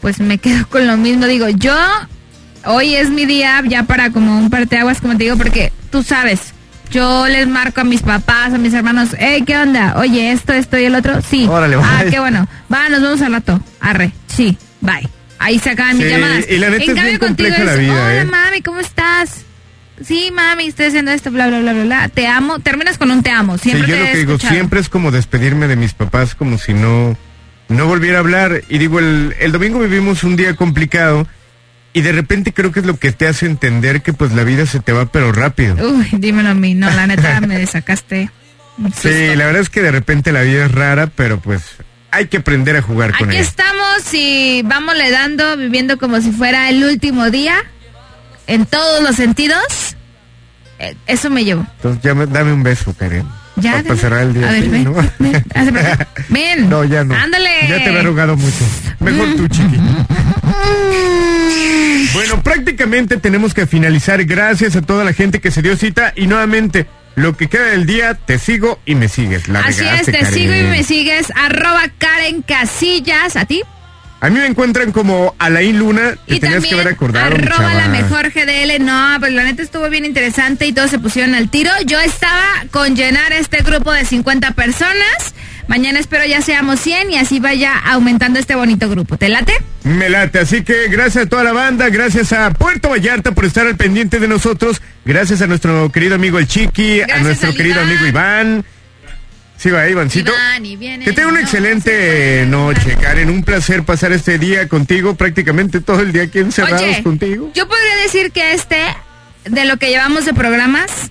Pues me quedo con lo mismo. Digo, yo, hoy es mi día ya para como un parteaguas, como te digo, porque tú sabes, yo les marco a mis papás, a mis hermanos, hey, ¿qué onda? Oye, esto, esto y el otro, sí. Órale, ah, bye. qué bueno. Va, nos vemos al rato. Arre, sí, bye. Ahí se acaban mis Sí, llamadas. y la neta en es cambio bien contigo compleja la es, vida, hola ¿eh? mami, ¿cómo estás? Sí, mami, estoy haciendo esto, bla, bla, bla, bla, bla. Te amo. Terminas con un te amo. Siempre sí, yo te lo he que digo escuchado. siempre es como despedirme de mis papás como si no no volviera a hablar y digo el, el domingo vivimos un día complicado y de repente creo que es lo que te hace entender que pues la vida se te va pero rápido. Uy, dímelo a mí. No, la neta me sacaste. Sí, la verdad es que de repente la vida es rara, pero pues hay que aprender a jugar con Aquí ella. estamos y vamos le dando, viviendo como si fuera el último día, en todos los sentidos. Eh, Eso me llevo. Entonces ya me- dame un beso, Karen. Ya, Para cerrar el día. A ver, sí, ven, ¿no? Ven. No, ya no. Ándale. Ya te había rogado mucho. Mejor tú, chiqui. Bueno, prácticamente tenemos que finalizar. Gracias a toda la gente que se dio cita. Y nuevamente, lo que queda del día, te sigo y me sigues. La Así es, te Karen. sigo y me sigues. Arroba Karen Casillas. ¿A ti? A mí me encuentran como Alain Luna. Te Y tenías que haber acordado, arroba la mejor GDL. No, pues la neta estuvo bien interesante y todos se pusieron al tiro. Yo estaba con llenar este grupo de 50 personas. Mañana espero ya seamos 100 y así vaya aumentando este bonito grupo. ¿Te late? Me late, así que gracias a toda la banda, gracias a Puerto Vallarta por estar al pendiente de nosotros, gracias a nuestro querido amigo el Chiqui, a nuestro querido amigo Iván. Sí, va, Ivancito. Iván, viene, Que tenga una no, excelente noche, Karen. Un placer pasar este día contigo, prácticamente todo el día aquí encerrados Oye, contigo. yo podría decir que este, de lo que llevamos de programas,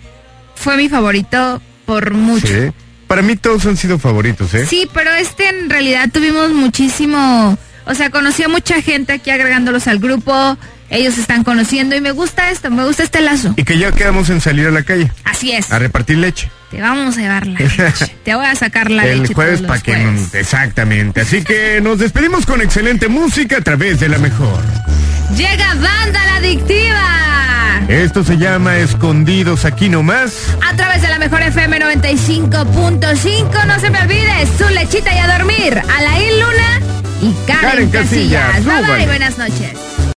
fue mi favorito por mucho. Sí. Para mí todos han sido favoritos, ¿eh? Sí, pero este en realidad tuvimos muchísimo, o sea, conocí a mucha gente aquí agregándolos al grupo, ellos están conociendo y me gusta esto, me gusta este lazo. Y que ya quedamos en salir a la calle Así es, a repartir leche. Te vamos a llevar la leche, te voy a sacar la el leche jueves todos para que jueves. exactamente. Así que nos despedimos con excelente música a través de la mejor. Llega Banda la Adictiva. Esto se llama Escondidos aquí nomás. A través de la mejor FM 95.5, no se me olvide, su lechita y a dormir, Alain Luna y Karen, Karen Casillas, Casillas. Bye bye, buenas noches.